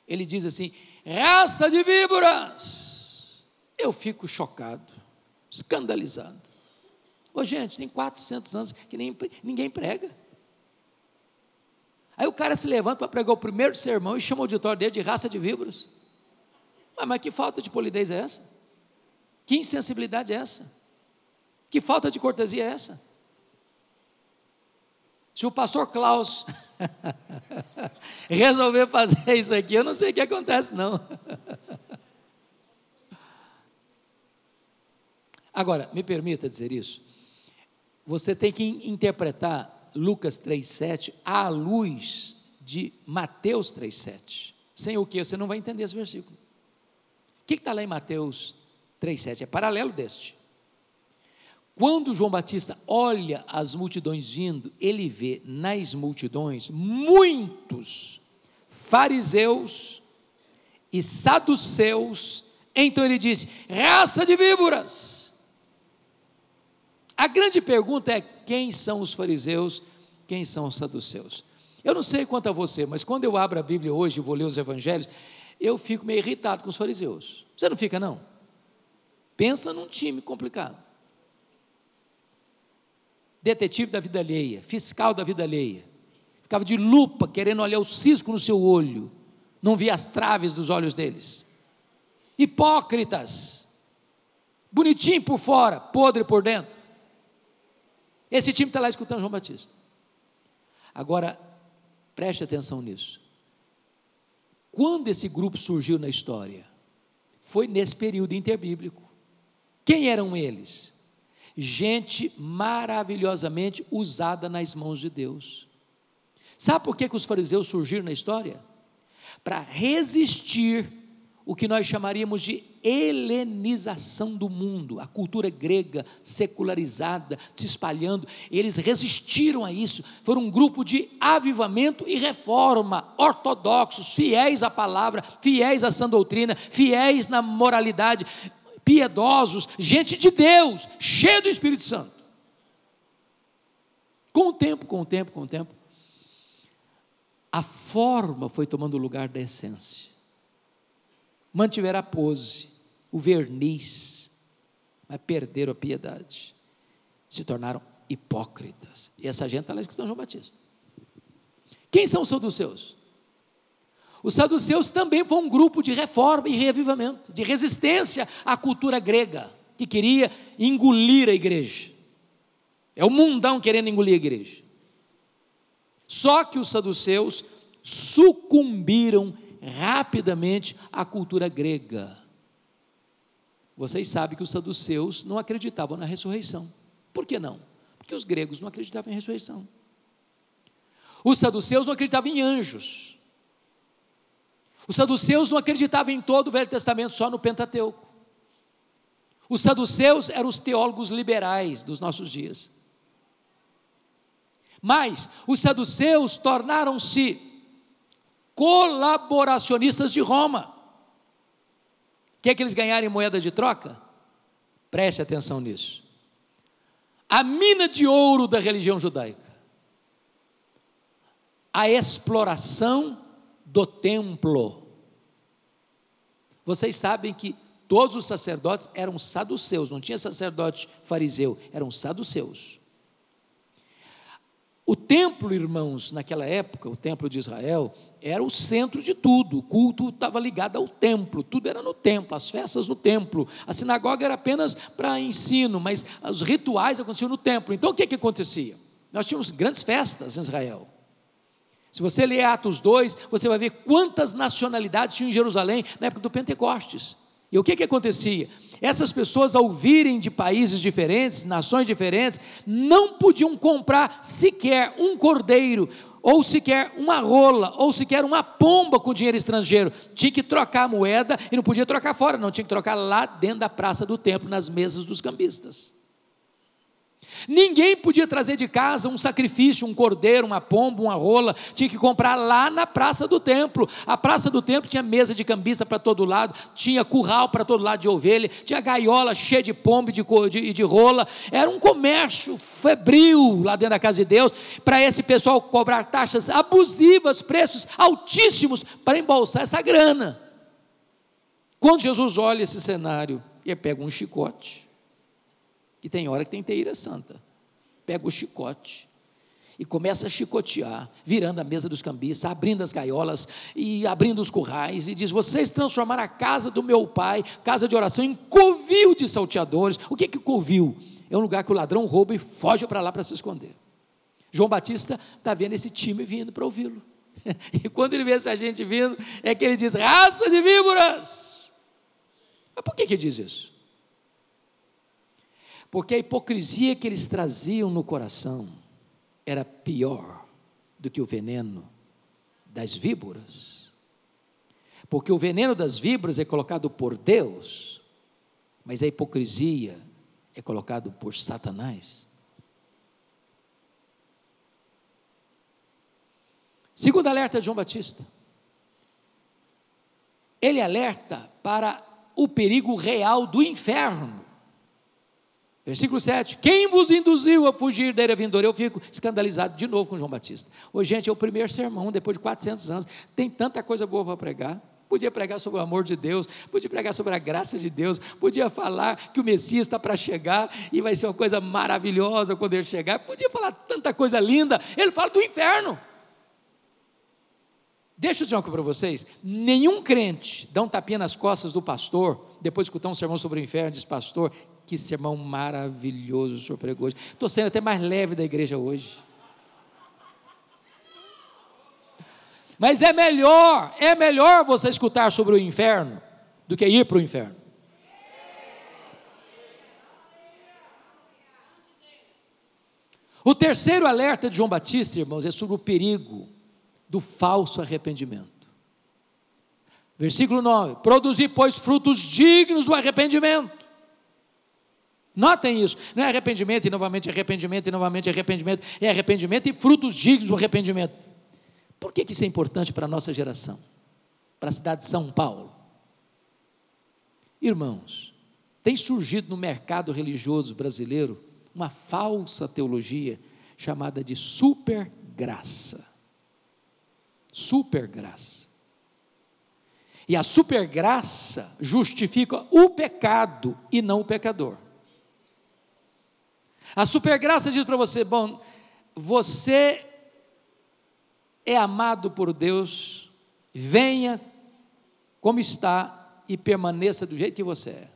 ele diz assim: raça de víboras. Eu fico chocado, escandalizado. Ô, gente, tem 400 anos que nem, ninguém prega. Aí o cara se levanta para pregar o primeiro sermão e chama o auditório dele de raça de víboras. Mas, mas que falta de polidez é essa? Que insensibilidade é essa? Que falta de cortesia é essa? Se o pastor Klaus resolver fazer isso aqui, eu não sei o que acontece, não. Agora, me permita dizer isso. Você tem que interpretar Lucas 3,7 à luz de Mateus 3,7. Sem o que? Você não vai entender esse versículo. O que está lá em Mateus 3,7? É paralelo deste. Quando João Batista olha as multidões vindo, ele vê nas multidões muitos fariseus e saduceus. Então ele diz: raça de víboras. A grande pergunta é: quem são os fariseus? Quem são os saduceus? Eu não sei quanto a você, mas quando eu abro a Bíblia hoje e vou ler os evangelhos, eu fico meio irritado com os fariseus. Você não fica, não? Pensa num time complicado detetive da vida alheia, fiscal da vida alheia. Ficava de lupa, querendo olhar o cisco no seu olho, não via as traves dos olhos deles. Hipócritas, bonitinho por fora, podre por dentro. Esse time está lá escutando João Batista. Agora, preste atenção nisso. Quando esse grupo surgiu na história? Foi nesse período interbíblico. Quem eram eles? gente maravilhosamente usada nas mãos de Deus. Sabe por que, que os fariseus surgiram na história? Para resistir o que nós chamaríamos de helenização do mundo, a cultura grega secularizada se espalhando, eles resistiram a isso, foram um grupo de avivamento e reforma, ortodoxos, fiéis à palavra, fiéis à sã doutrina, fiéis na moralidade, piedosos, gente de Deus, cheia do Espírito Santo. Com o tempo, com o tempo, com o tempo, a forma foi tomando o lugar da essência. Mantiveram a pose, o verniz, mas perderam a piedade. Se tornaram hipócritas. E essa gente está lá escutando João Batista. Quem são os saduceus? Os saduceus também foram um grupo de reforma e reavivamento, de resistência à cultura grega, que queria engolir a igreja. É o mundão querendo engolir a igreja. Só que os saduceus sucumbiram rapidamente à cultura grega. Vocês sabem que os saduceus não acreditavam na ressurreição. Por que não? Porque os gregos não acreditavam em ressurreição. Os saduceus não acreditavam em anjos. Os saduceus não acreditavam em todo o Velho Testamento, só no Pentateuco. Os saduceus eram os teólogos liberais dos nossos dias. Mas os saduceus tornaram-se colaboracionistas de Roma. O que é que eles ganharam em moeda de troca? Preste atenção nisso. A mina de ouro da religião judaica. A exploração do templo. Vocês sabem que todos os sacerdotes eram saduceus, não tinha sacerdote fariseu, eram saduceus. O templo, irmãos, naquela época, o templo de Israel, era o centro de tudo. O culto estava ligado ao templo, tudo era no templo, as festas no templo. A sinagoga era apenas para ensino, mas os rituais aconteciam no templo. Então o que, que acontecia? Nós tínhamos grandes festas em Israel. Se você ler Atos 2, você vai ver quantas nacionalidades tinham em Jerusalém na época do Pentecostes. E o que, que acontecia? Essas pessoas, ao virem de países diferentes, nações diferentes, não podiam comprar sequer um cordeiro, ou sequer uma rola, ou sequer uma pomba com dinheiro estrangeiro. Tinha que trocar a moeda e não podia trocar fora, não, tinha que trocar lá dentro da praça do templo, nas mesas dos cambistas. Ninguém podia trazer de casa um sacrifício, um cordeiro, uma pomba, uma rola, tinha que comprar lá na praça do templo. A praça do templo tinha mesa de cambista para todo lado, tinha curral para todo lado de ovelha, tinha gaiola cheia de pomba e de, de, de rola. Era um comércio febril lá dentro da casa de Deus, para esse pessoal cobrar taxas abusivas, preços altíssimos para embolsar essa grana. Quando Jesus olha esse cenário, ele pega um chicote que tem hora que tem teíra santa. Pega o chicote e começa a chicotear, virando a mesa dos cambistas, abrindo as gaiolas e abrindo os currais, e diz: Vocês transformaram a casa do meu pai, casa de oração, em covil de salteadores. O que é que covil? É um lugar que o ladrão rouba e foge para lá para se esconder. João Batista está vendo esse time vindo para ouvi-lo. E quando ele vê essa gente vindo, é que ele diz: raça de víboras. Mas por que, que diz isso? Porque a hipocrisia que eles traziam no coração era pior do que o veneno das víboras. Porque o veneno das víboras é colocado por Deus, mas a hipocrisia é colocado por Satanás. Segundo alerta de João Batista, ele alerta para o perigo real do inferno. Versículo 7: Quem vos induziu a fugir da era vindoura? Eu fico escandalizado de novo com João Batista. Hoje, gente, é o primeiro sermão, depois de 400 anos. Tem tanta coisa boa para pregar. Podia pregar sobre o amor de Deus, podia pregar sobre a graça de Deus, podia falar que o Messias está para chegar e vai ser uma coisa maravilhosa quando ele chegar. Podia falar tanta coisa linda. Ele fala do inferno. Deixa eu dizer uma coisa para vocês: nenhum crente dá um tapinha nas costas do pastor, depois de escutar um sermão sobre o inferno, diz, pastor, que sermão maravilhoso o senhor pregou hoje. Estou sendo até mais leve da igreja hoje. Mas é melhor, é melhor você escutar sobre o inferno do que ir para o inferno. O terceiro alerta de João Batista, irmãos, é sobre o perigo do falso arrependimento. Versículo 9: Produzir, pois, frutos dignos do arrependimento. Notem isso, não é arrependimento e novamente arrependimento e novamente arrependimento, é arrependimento e frutos dignos do arrependimento. Por que, que isso é importante para a nossa geração? Para a cidade de São Paulo? Irmãos, tem surgido no mercado religioso brasileiro uma falsa teologia chamada de supergraça supergraça. E a supergraça justifica o pecado e não o pecador. A supergraça diz para você: bom, você é amado por Deus, venha como está e permaneça do jeito que você é.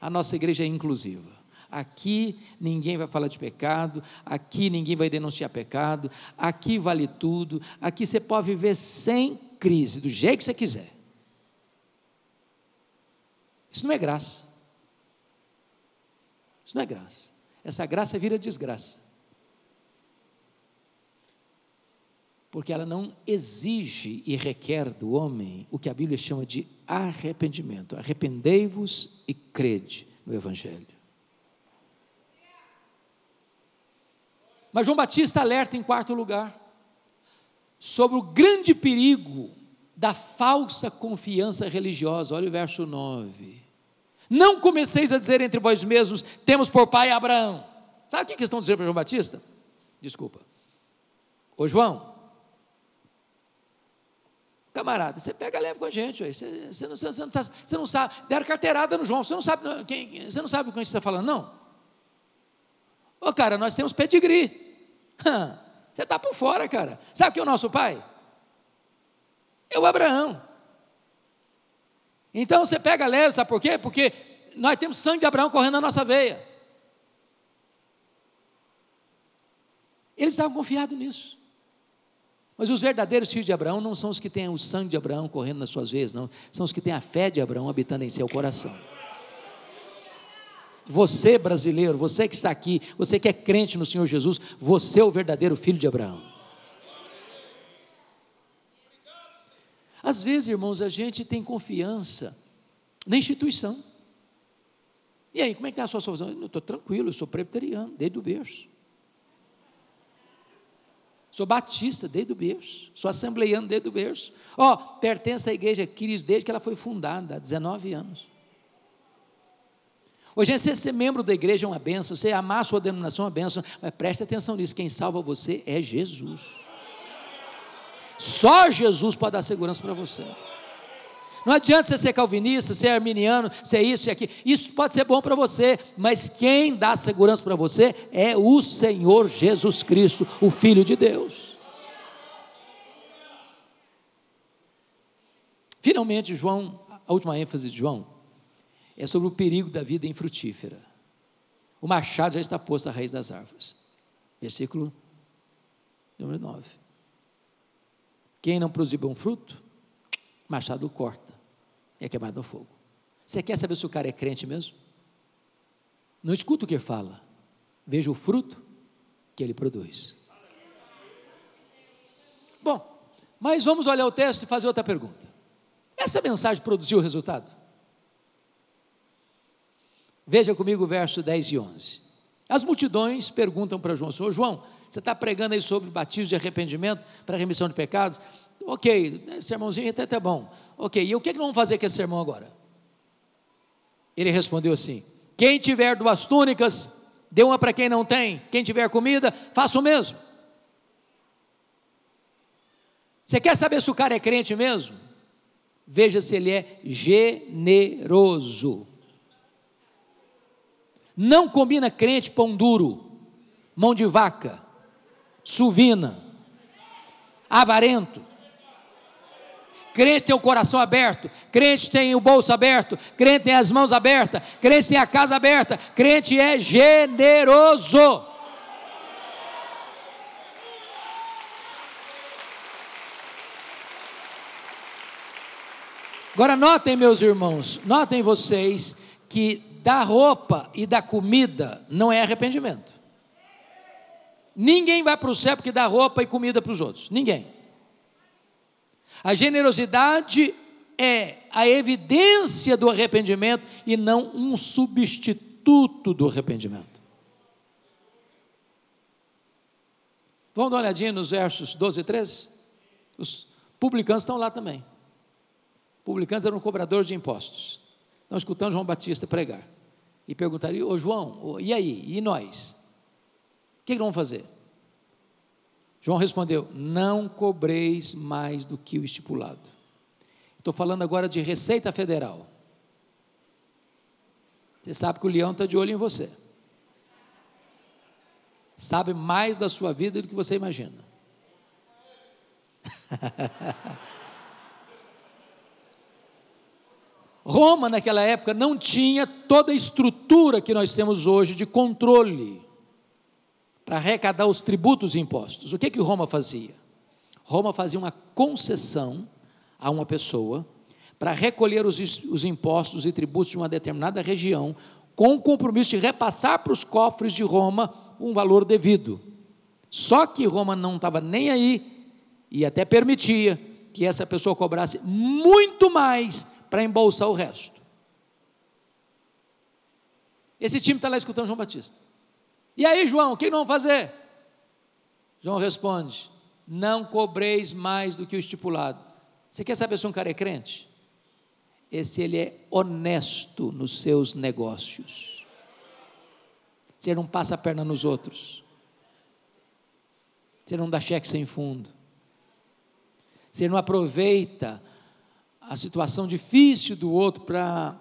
A nossa igreja é inclusiva. Aqui ninguém vai falar de pecado, aqui ninguém vai denunciar pecado, aqui vale tudo, aqui você pode viver sem crise, do jeito que você quiser. Isso não é graça. Isso não é graça. Essa graça vira desgraça. Porque ela não exige e requer do homem o que a Bíblia chama de arrependimento. Arrependei-vos e crede no Evangelho. Mas João Batista alerta em quarto lugar sobre o grande perigo da falsa confiança religiosa. Olha o verso 9. Não comeceis a dizer entre vós mesmos: temos por pai Abraão. Sabe o que, estão dizendo para João Batista? Desculpa. Ô João, camarada, você pega leve com a gente, você, você, não, você, não, você, não, sabe, deram carteirada no João, você não sabe quem, você não sabe com quem você está falando, não? Ô cara, nós temos pedigree. Você está por fora, cara. Sabe quem é o nosso pai? É o Abraão. Então você pega leve, sabe por quê? Porque nós temos sangue de Abraão correndo na nossa veia. Eles estavam confiados nisso. Mas os verdadeiros filhos de Abraão não são os que têm o sangue de Abraão correndo nas suas veias, não. São os que têm a fé de Abraão habitando em seu coração. Você, brasileiro, você que está aqui, você que é crente no Senhor Jesus, você é o verdadeiro filho de Abraão. Às vezes, irmãos, a gente tem confiança na instituição. E aí, como é que está a sua salvação? Eu estou tranquilo, eu sou presbiteriano, desde o berço. Sou batista desde o berço, sou assembleiano desde o berço. Ó, oh, pertence à igreja Cristo desde que ela foi fundada, há 19 anos. Hoje, você ser membro da igreja é uma benção, você amar a sua denominação é uma benção, mas preste atenção nisso: quem salva você é Jesus. Só Jesus pode dar segurança para você. Não adianta você ser calvinista, ser arminiano, ser isso e aquilo. Isso pode ser bom para você, mas quem dá segurança para você é o Senhor Jesus Cristo, o Filho de Deus. Finalmente, João, a última ênfase de João, é sobre o perigo da vida infrutífera. O machado já está posto à raiz das árvores. Versículo número 9. Quem não produzir bom fruto, machado corta, é queimado ao fogo. Você quer saber se o cara é crente mesmo? Não escuta o que fala, veja o fruto que ele produz. Bom, mas vamos olhar o texto e fazer outra pergunta. Essa mensagem produziu resultado? Veja comigo o verso 10 e 11. As multidões perguntam para João: Senhor João, você está pregando aí sobre batismo de arrependimento para remissão de pecados? Ok, esse sermãozinho até é bom. Ok, e o que, é que vamos fazer com esse sermão agora? Ele respondeu assim: Quem tiver duas túnicas, dê uma para quem não tem. Quem tiver comida, faça o mesmo. Você quer saber se o cara é crente mesmo? Veja se ele é generoso. Não combina crente pão duro, mão de vaca, suvina, avarento. Crente tem o coração aberto, crente tem o bolso aberto, crente tem as mãos abertas, crente tem a casa aberta, crente é generoso. Agora notem, meus irmãos, notem vocês que da roupa e da comida não é arrependimento. Ninguém vai para o céu porque dá roupa e comida para os outros. Ninguém. A generosidade é a evidência do arrependimento e não um substituto do arrependimento. Vamos dar uma olhadinha nos versos 12 e 13? Os publicanos estão lá também. Publicanos eram cobradores de impostos. Estão escutando João Batista pregar. E perguntariam, ô João, e aí? E nós? O que, que vamos fazer? João respondeu: Não cobreis mais do que o estipulado. Estou falando agora de Receita Federal. Você sabe que o leão está de olho em você. Sabe mais da sua vida do que você imagina. Roma, naquela época, não tinha toda a estrutura que nós temos hoje de controle para arrecadar os tributos e impostos. O que que Roma fazia? Roma fazia uma concessão a uma pessoa para recolher os, os impostos e tributos de uma determinada região, com o compromisso de repassar para os cofres de Roma um valor devido. Só que Roma não estava nem aí e até permitia que essa pessoa cobrasse muito mais para embolsar o resto. Esse time está lá escutando João Batista. E aí, João, o que vamos fazer? João responde: Não cobreis mais do que o estipulado. Você quer saber se um cara é crente? Esse ele é honesto nos seus negócios. Ele não passa a perna nos outros. Ele não dá cheque sem fundo. Ele não aproveita a situação difícil do outro para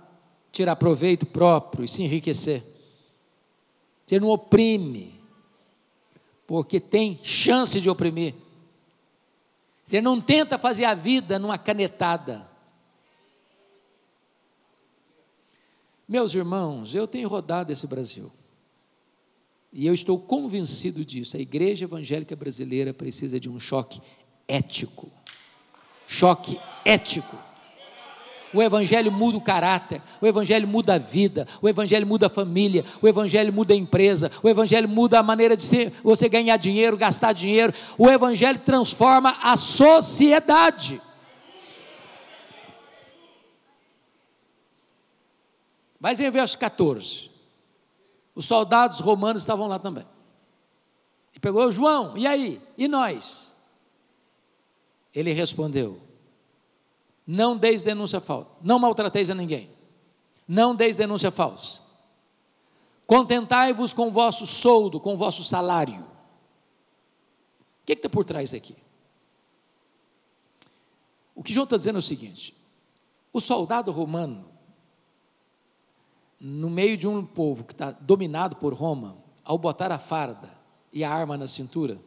tirar proveito próprio e se enriquecer. Você não oprime, porque tem chance de oprimir. Você não tenta fazer a vida numa canetada. Meus irmãos, eu tenho rodado esse Brasil. E eu estou convencido disso. A igreja evangélica brasileira precisa de um choque ético. Choque ético. O Evangelho muda o caráter, o Evangelho muda a vida, o Evangelho muda a família, o Evangelho muda a empresa, o Evangelho muda a maneira de ser, você ganhar dinheiro, gastar dinheiro. O Evangelho transforma a sociedade. Mas em verso 14, os soldados romanos estavam lá também. E pegou João, e aí? E nós? Ele respondeu: não deis denúncia falsa. Não maltrateis a ninguém. Não deis denúncia falsa. Contentai-vos com o vosso soldo, com o vosso salário. O que está por trás aqui? O que João está dizendo é o seguinte: o soldado romano, no meio de um povo que está dominado por Roma, ao botar a farda e a arma na cintura,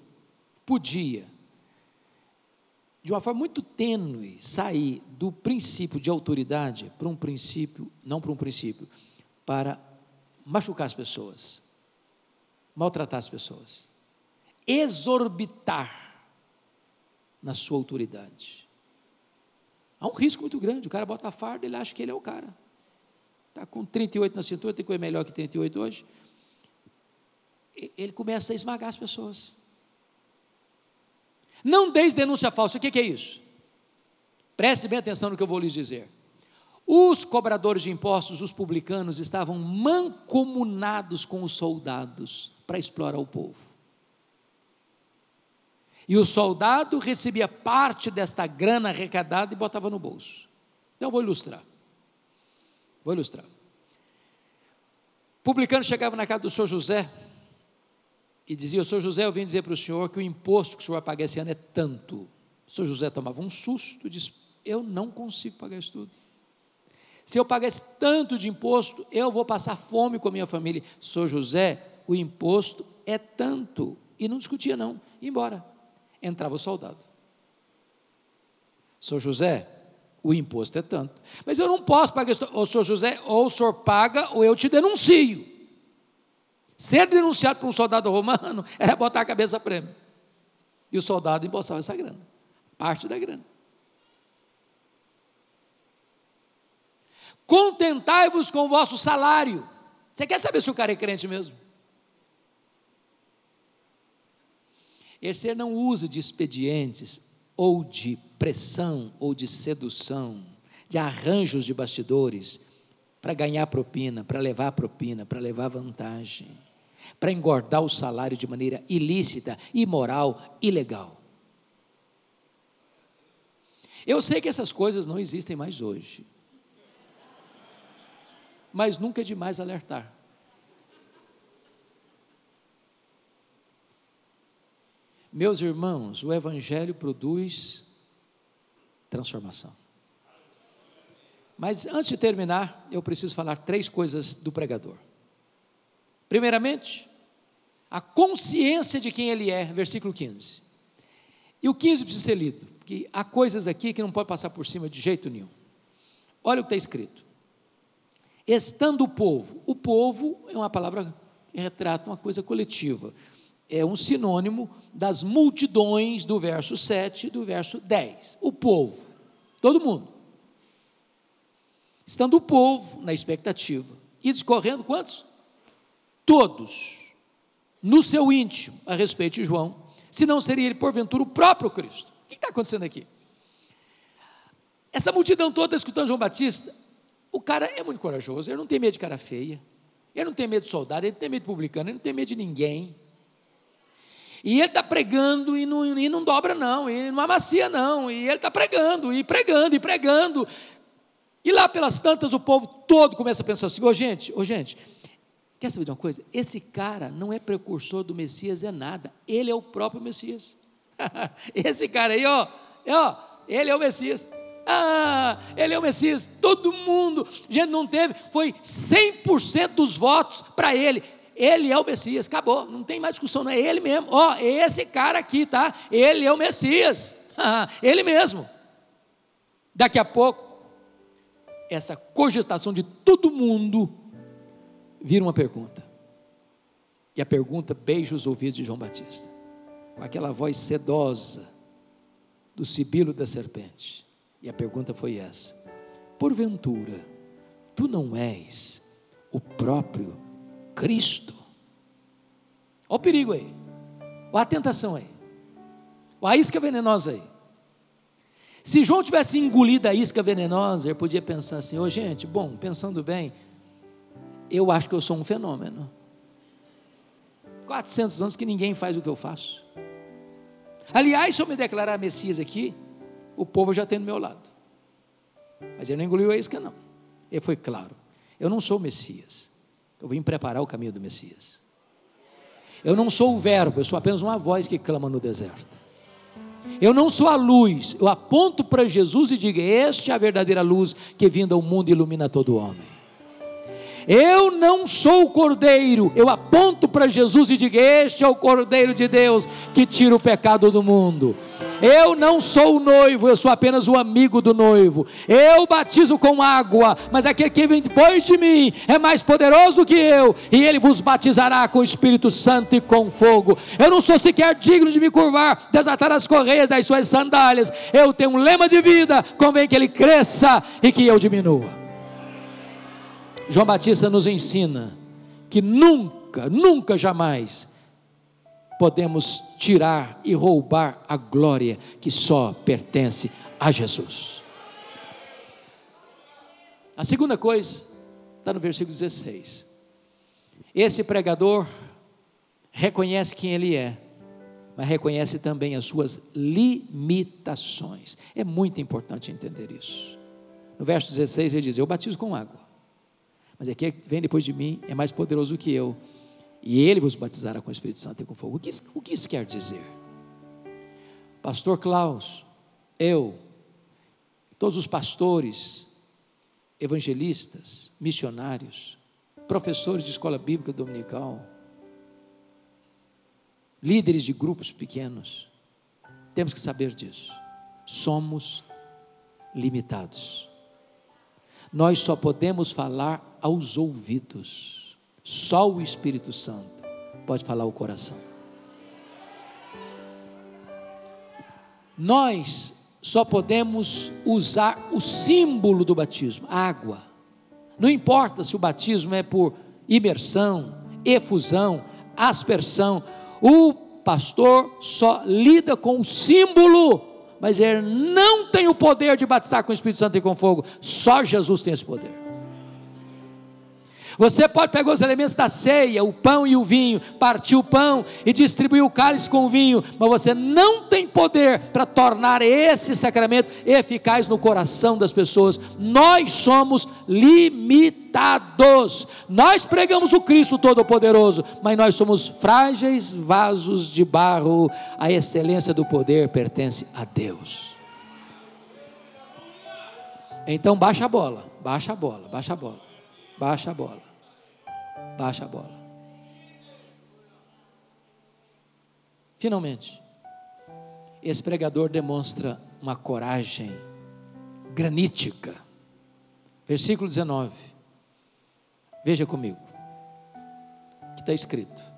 podia de uma forma muito tênue, sair do princípio de autoridade para um princípio, não para um princípio, para machucar as pessoas, maltratar as pessoas, exorbitar na sua autoridade. Há um risco muito grande, o cara bota a farda, ele acha que ele é o cara. Está com 38 na cintura, tem coisa melhor que 38 hoje. Ele começa a esmagar as pessoas. Não deis denúncia falsa. O que, é isso? Preste bem atenção no que eu vou lhes dizer. Os cobradores de impostos, os publicanos, estavam mancomunados com os soldados para explorar o povo. E o soldado recebia parte desta grana arrecadada e botava no bolso. Então eu vou ilustrar. Vou ilustrar. Publicano chegava na casa do senhor José e dizia: O senhor José, eu vim dizer para o senhor que o imposto que o senhor vai pagar esse ano é tanto. O senhor José tomava um susto e disse: Eu não consigo pagar isso tudo. Se eu pagar esse tanto de imposto, eu vou passar fome com a minha família. Senhor José, o imposto é tanto. E não discutia, não. Ia embora. Entrava o soldado. Senhor José, o imposto é tanto. Mas eu não posso pagar isso. Ô, senhor José, ou o senhor paga, ou eu te denuncio. Ser denunciado por um soldado romano era botar a cabeça a prêmio. E o soldado embolsava essa grana. Parte da grana. Contentai-vos com o vosso salário. Você quer saber se o cara é crente mesmo? Esse não usa de expedientes ou de pressão ou de sedução, de arranjos de bastidores para ganhar propina, para levar propina, para levar vantagem, para engordar o salário de maneira ilícita, imoral, ilegal. Eu sei que essas coisas não existem mais hoje, mas nunca é demais alertar. Meus irmãos, o Evangelho produz transformação. Mas antes de terminar, eu preciso falar três coisas do pregador. Primeiramente, a consciência de quem ele é, versículo 15. E o 15 precisa ser lido, porque há coisas aqui que não pode passar por cima de jeito nenhum. Olha o que está escrito. Estando o povo, o povo é uma palavra que retrata uma coisa coletiva é um sinônimo das multidões do verso 7 e do verso 10. O povo, todo mundo. Estando o povo na expectativa. E discorrendo quantos? Todos. No seu íntimo, a respeito de João, se não seria ele, porventura, o próprio Cristo. O que está acontecendo aqui? Essa multidão toda escutando João Batista, o cara é muito corajoso, ele não tem medo de cara feia, ele não tem medo de soldado, ele não tem medo de publicano, ele não tem medo de ninguém. E ele está pregando e não, e não dobra, não, e não amacia, não. E ele está pregando, e pregando, e pregando. E lá pelas tantas o povo todo começa a pensar assim: ô oh, gente, ô oh, gente, quer saber de uma coisa? Esse cara não é precursor do Messias, é nada. Ele é o próprio Messias. Esse cara aí, ó, ó, ele é o Messias. Ah, ele é o Messias. Todo mundo, gente, não teve, foi 100% dos votos para ele. Ele é o Messias, acabou, não tem mais discussão, não é ele mesmo. Ó, oh, esse cara aqui, tá? Ele é o Messias, ele mesmo. Daqui a pouco, essa cogitação de todo mundo vira uma pergunta. E a pergunta beija os ouvidos de João Batista, com aquela voz sedosa do sibilo da serpente. E a pergunta foi essa: Porventura, tu não és o próprio Cristo. Olha o perigo aí. Olha a tentação aí. Olha a isca venenosa aí. Se João tivesse engolido a isca venenosa, ele podia pensar assim: ô oh, gente, bom, pensando bem, eu acho que eu sou um fenômeno. 400 anos que ninguém faz o que eu faço. Aliás, se eu me declarar Messias aqui, o povo já tem do meu lado. Mas ele não engoliu a isca, não. Ele foi claro: eu não sou Messias. Eu vim preparar o caminho do Messias. Eu não sou o Verbo, eu sou apenas uma voz que clama no deserto. Eu não sou a luz, eu aponto para Jesus e digo: Este é a verdadeira luz que vinda ao mundo ilumina todo homem. Eu não sou o cordeiro, eu aponto para Jesus e digo: Este é o cordeiro de Deus que tira o pecado do mundo. Eu não sou o noivo, eu sou apenas o amigo do noivo. Eu batizo com água, mas aquele que vem depois de mim é mais poderoso que eu, e ele vos batizará com o Espírito Santo e com fogo. Eu não sou sequer digno de me curvar, desatar as correias das suas sandálias. Eu tenho um lema de vida, convém que ele cresça e que eu diminua. João Batista nos ensina que nunca, nunca jamais podemos tirar e roubar a glória que só pertence a Jesus. A segunda coisa está no versículo 16. Esse pregador reconhece quem ele é, mas reconhece também as suas limitações. É muito importante entender isso. No verso 16 ele diz: Eu batizo com água, mas aquele que vem depois de mim é mais poderoso que eu, e ele vos batizará com o Espírito Santo e com fogo. O que, o que isso quer dizer? Pastor Klaus, eu, todos os pastores, evangelistas, missionários, professores de escola bíblica dominical, líderes de grupos pequenos, temos que saber disso. Somos limitados. Nós só podemos falar aos ouvidos. Só o Espírito Santo pode falar ao coração. Nós só podemos usar o símbolo do batismo, água. Não importa se o batismo é por imersão, efusão, aspersão, o pastor só lida com o símbolo, mas ele não tem o poder de batizar com o Espírito Santo e com fogo, só Jesus tem esse poder. Você pode pegar os elementos da ceia, o pão e o vinho, partir o pão e distribuir o cálice com o vinho, mas você não tem poder para tornar esse sacramento eficaz no coração das pessoas. Nós somos limitados. Nós pregamos o Cristo Todo-Poderoso, mas nós somos frágeis vasos de barro. A excelência do poder pertence a Deus. Então baixa a bola, baixa a bola, baixa a bola, baixa a bola. Baixa a bola. Finalmente, esse pregador demonstra uma coragem granítica. Versículo 19. Veja comigo. Que está escrito.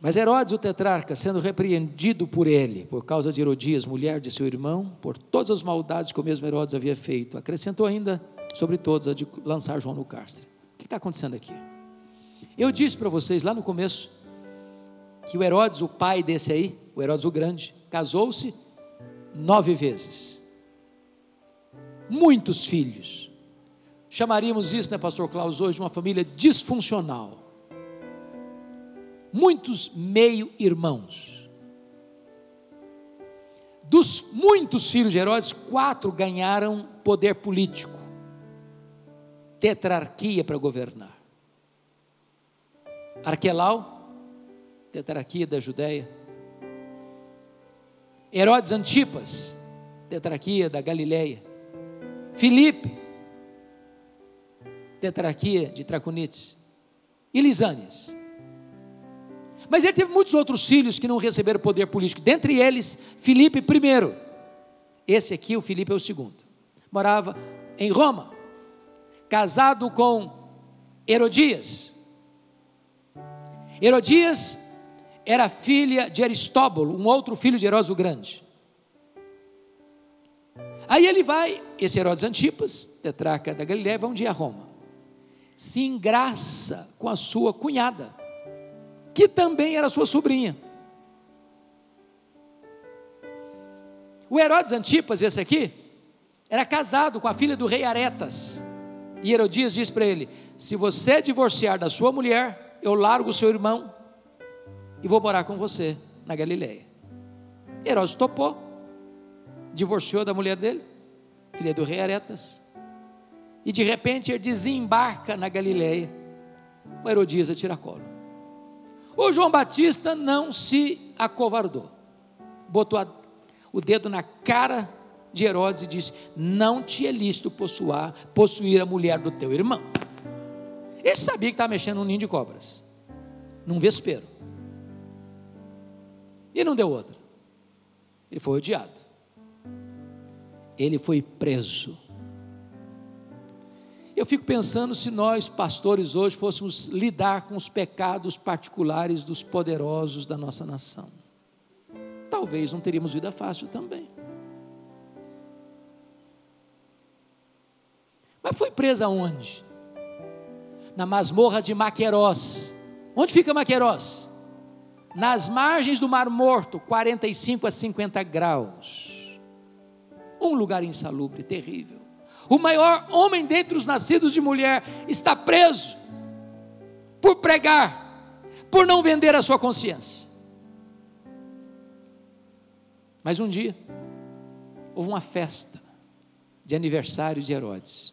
Mas Herodes, o tetrarca, sendo repreendido por ele, por causa de Herodias, mulher de seu irmão, por todas as maldades que o mesmo Herodes havia feito, acrescentou ainda sobre todos a de lançar João no cárcere. O que está acontecendo aqui? Eu disse para vocês lá no começo que o Herodes, o pai desse aí, o Herodes o Grande, casou-se nove vezes. Muitos filhos. Chamaríamos isso, né, Pastor Klaus, hoje, de uma família disfuncional. Muitos meio-irmãos. Dos muitos filhos de Herodes, quatro ganharam poder político tetrarquia para governar. Arquelau, tetrarquia da Judéia. Herodes Antipas, tetrarquia da Galileia. Filipe, tetrarquia de Traconites. E Lisânias. Mas ele teve muitos outros filhos que não receberam poder político. Dentre eles, Filipe primeiro. Esse aqui, o Filipe é o segundo. Morava em Roma casado com Herodias. Herodias era filha de Aristóbulo, um outro filho de Herodes o Grande. Aí ele vai, esse Herodes Antipas, tetraca da Galiléia, vai um dia a Roma. Se engraça com a sua cunhada, que também era sua sobrinha. O Herodes Antipas, esse aqui, era casado com a filha do rei Aretas. E Herodias diz para ele: Se você divorciar da sua mulher, eu largo o seu irmão e vou morar com você na Galileia. Herodes topou, divorciou da mulher dele, filha do rei Aretas. E de repente ele desembarca na Galileia. O Herodias a tiracolo. O João Batista não se acovardou, botou a, o dedo na cara de Herodes e disse: Não te é lícito possuar, possuir a mulher do teu irmão. Ele sabia que estava mexendo num ninho de cobras, num vespeiro. E não deu outra. Ele foi odiado. Ele foi preso. Eu fico pensando se nós, pastores, hoje fôssemos lidar com os pecados particulares dos poderosos da nossa nação. Talvez não teríamos vida fácil também. Mas foi presa onde? Na masmorra de Maquerós. Onde fica Maquerós? Nas margens do Mar Morto, 45 a 50 graus. um lugar insalubre, terrível. O maior homem dentre os nascidos de mulher está preso por pregar, por não vender a sua consciência. Mas um dia, houve uma festa de aniversário de Herodes.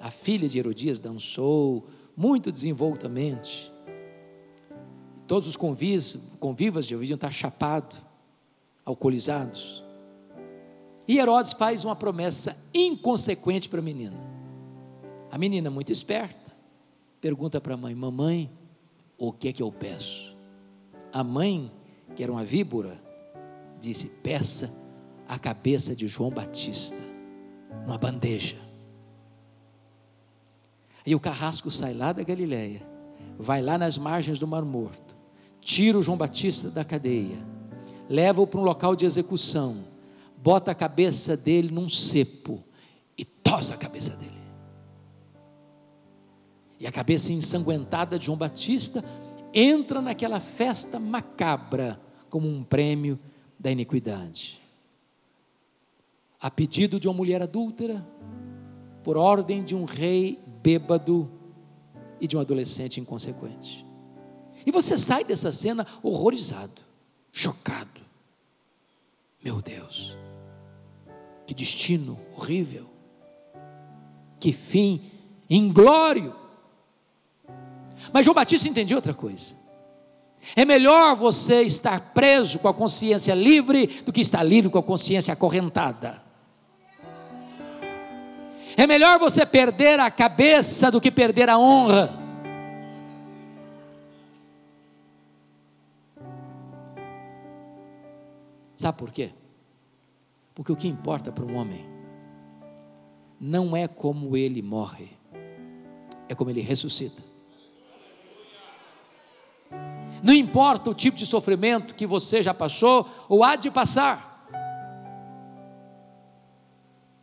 A filha de Herodias dançou muito desenvoltamente. Todos os convivas, convivas deviam estar chapados, alcoolizados. E Herodes faz uma promessa inconsequente para a menina. A menina, muito esperta, pergunta para a mãe: Mamãe, o que é que eu peço? A mãe, que era uma víbora, disse: Peça a cabeça de João Batista, numa bandeja. E o carrasco sai lá da Galileia, vai lá nas margens do Mar Morto, tira o João Batista da cadeia, leva-o para um local de execução bota a cabeça dele num cepo e tosa a cabeça dele. E a cabeça ensanguentada de João Batista entra naquela festa macabra como um prêmio da iniquidade. A pedido de uma mulher adúltera, por ordem de um rei bêbado e de um adolescente inconsequente. E você sai dessa cena horrorizado, chocado. Meu Deus, que destino horrível. Que fim inglório. Mas João Batista entendia outra coisa. É melhor você estar preso com a consciência livre do que estar livre com a consciência acorrentada. É melhor você perder a cabeça do que perder a honra. Sabe por quê? Porque o que importa para um homem não é como ele morre, é como ele ressuscita. Não importa o tipo de sofrimento que você já passou ou há de passar.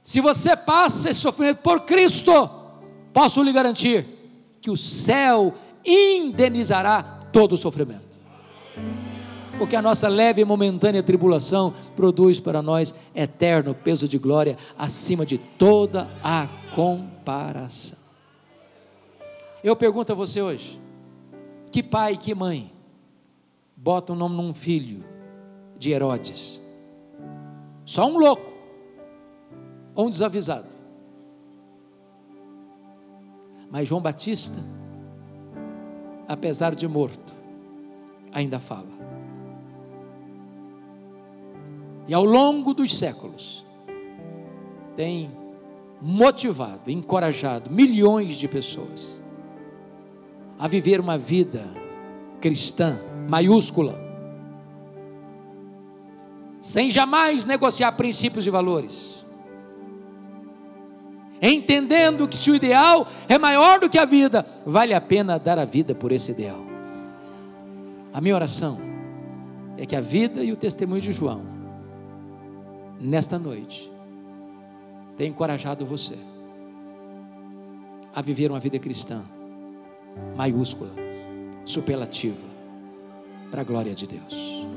Se você passa esse sofrimento por Cristo, posso lhe garantir que o céu indenizará todo o sofrimento porque a nossa leve e momentânea tribulação produz para nós eterno peso de glória acima de toda a comparação. Eu pergunto a você hoje: que pai, que mãe bota o nome num filho de Herodes? Só um louco ou um desavisado. Mas João Batista, apesar de morto, ainda fala. e ao longo dos séculos tem motivado, encorajado milhões de pessoas a viver uma vida cristã maiúscula, sem jamais negociar princípios e valores, entendendo que se o ideal é maior do que a vida, vale a pena dar a vida por esse ideal. A minha oração é que a vida e o testemunho de João nesta noite, tem encorajado você a viver uma vida cristã maiúscula, superlativa, para a glória de Deus.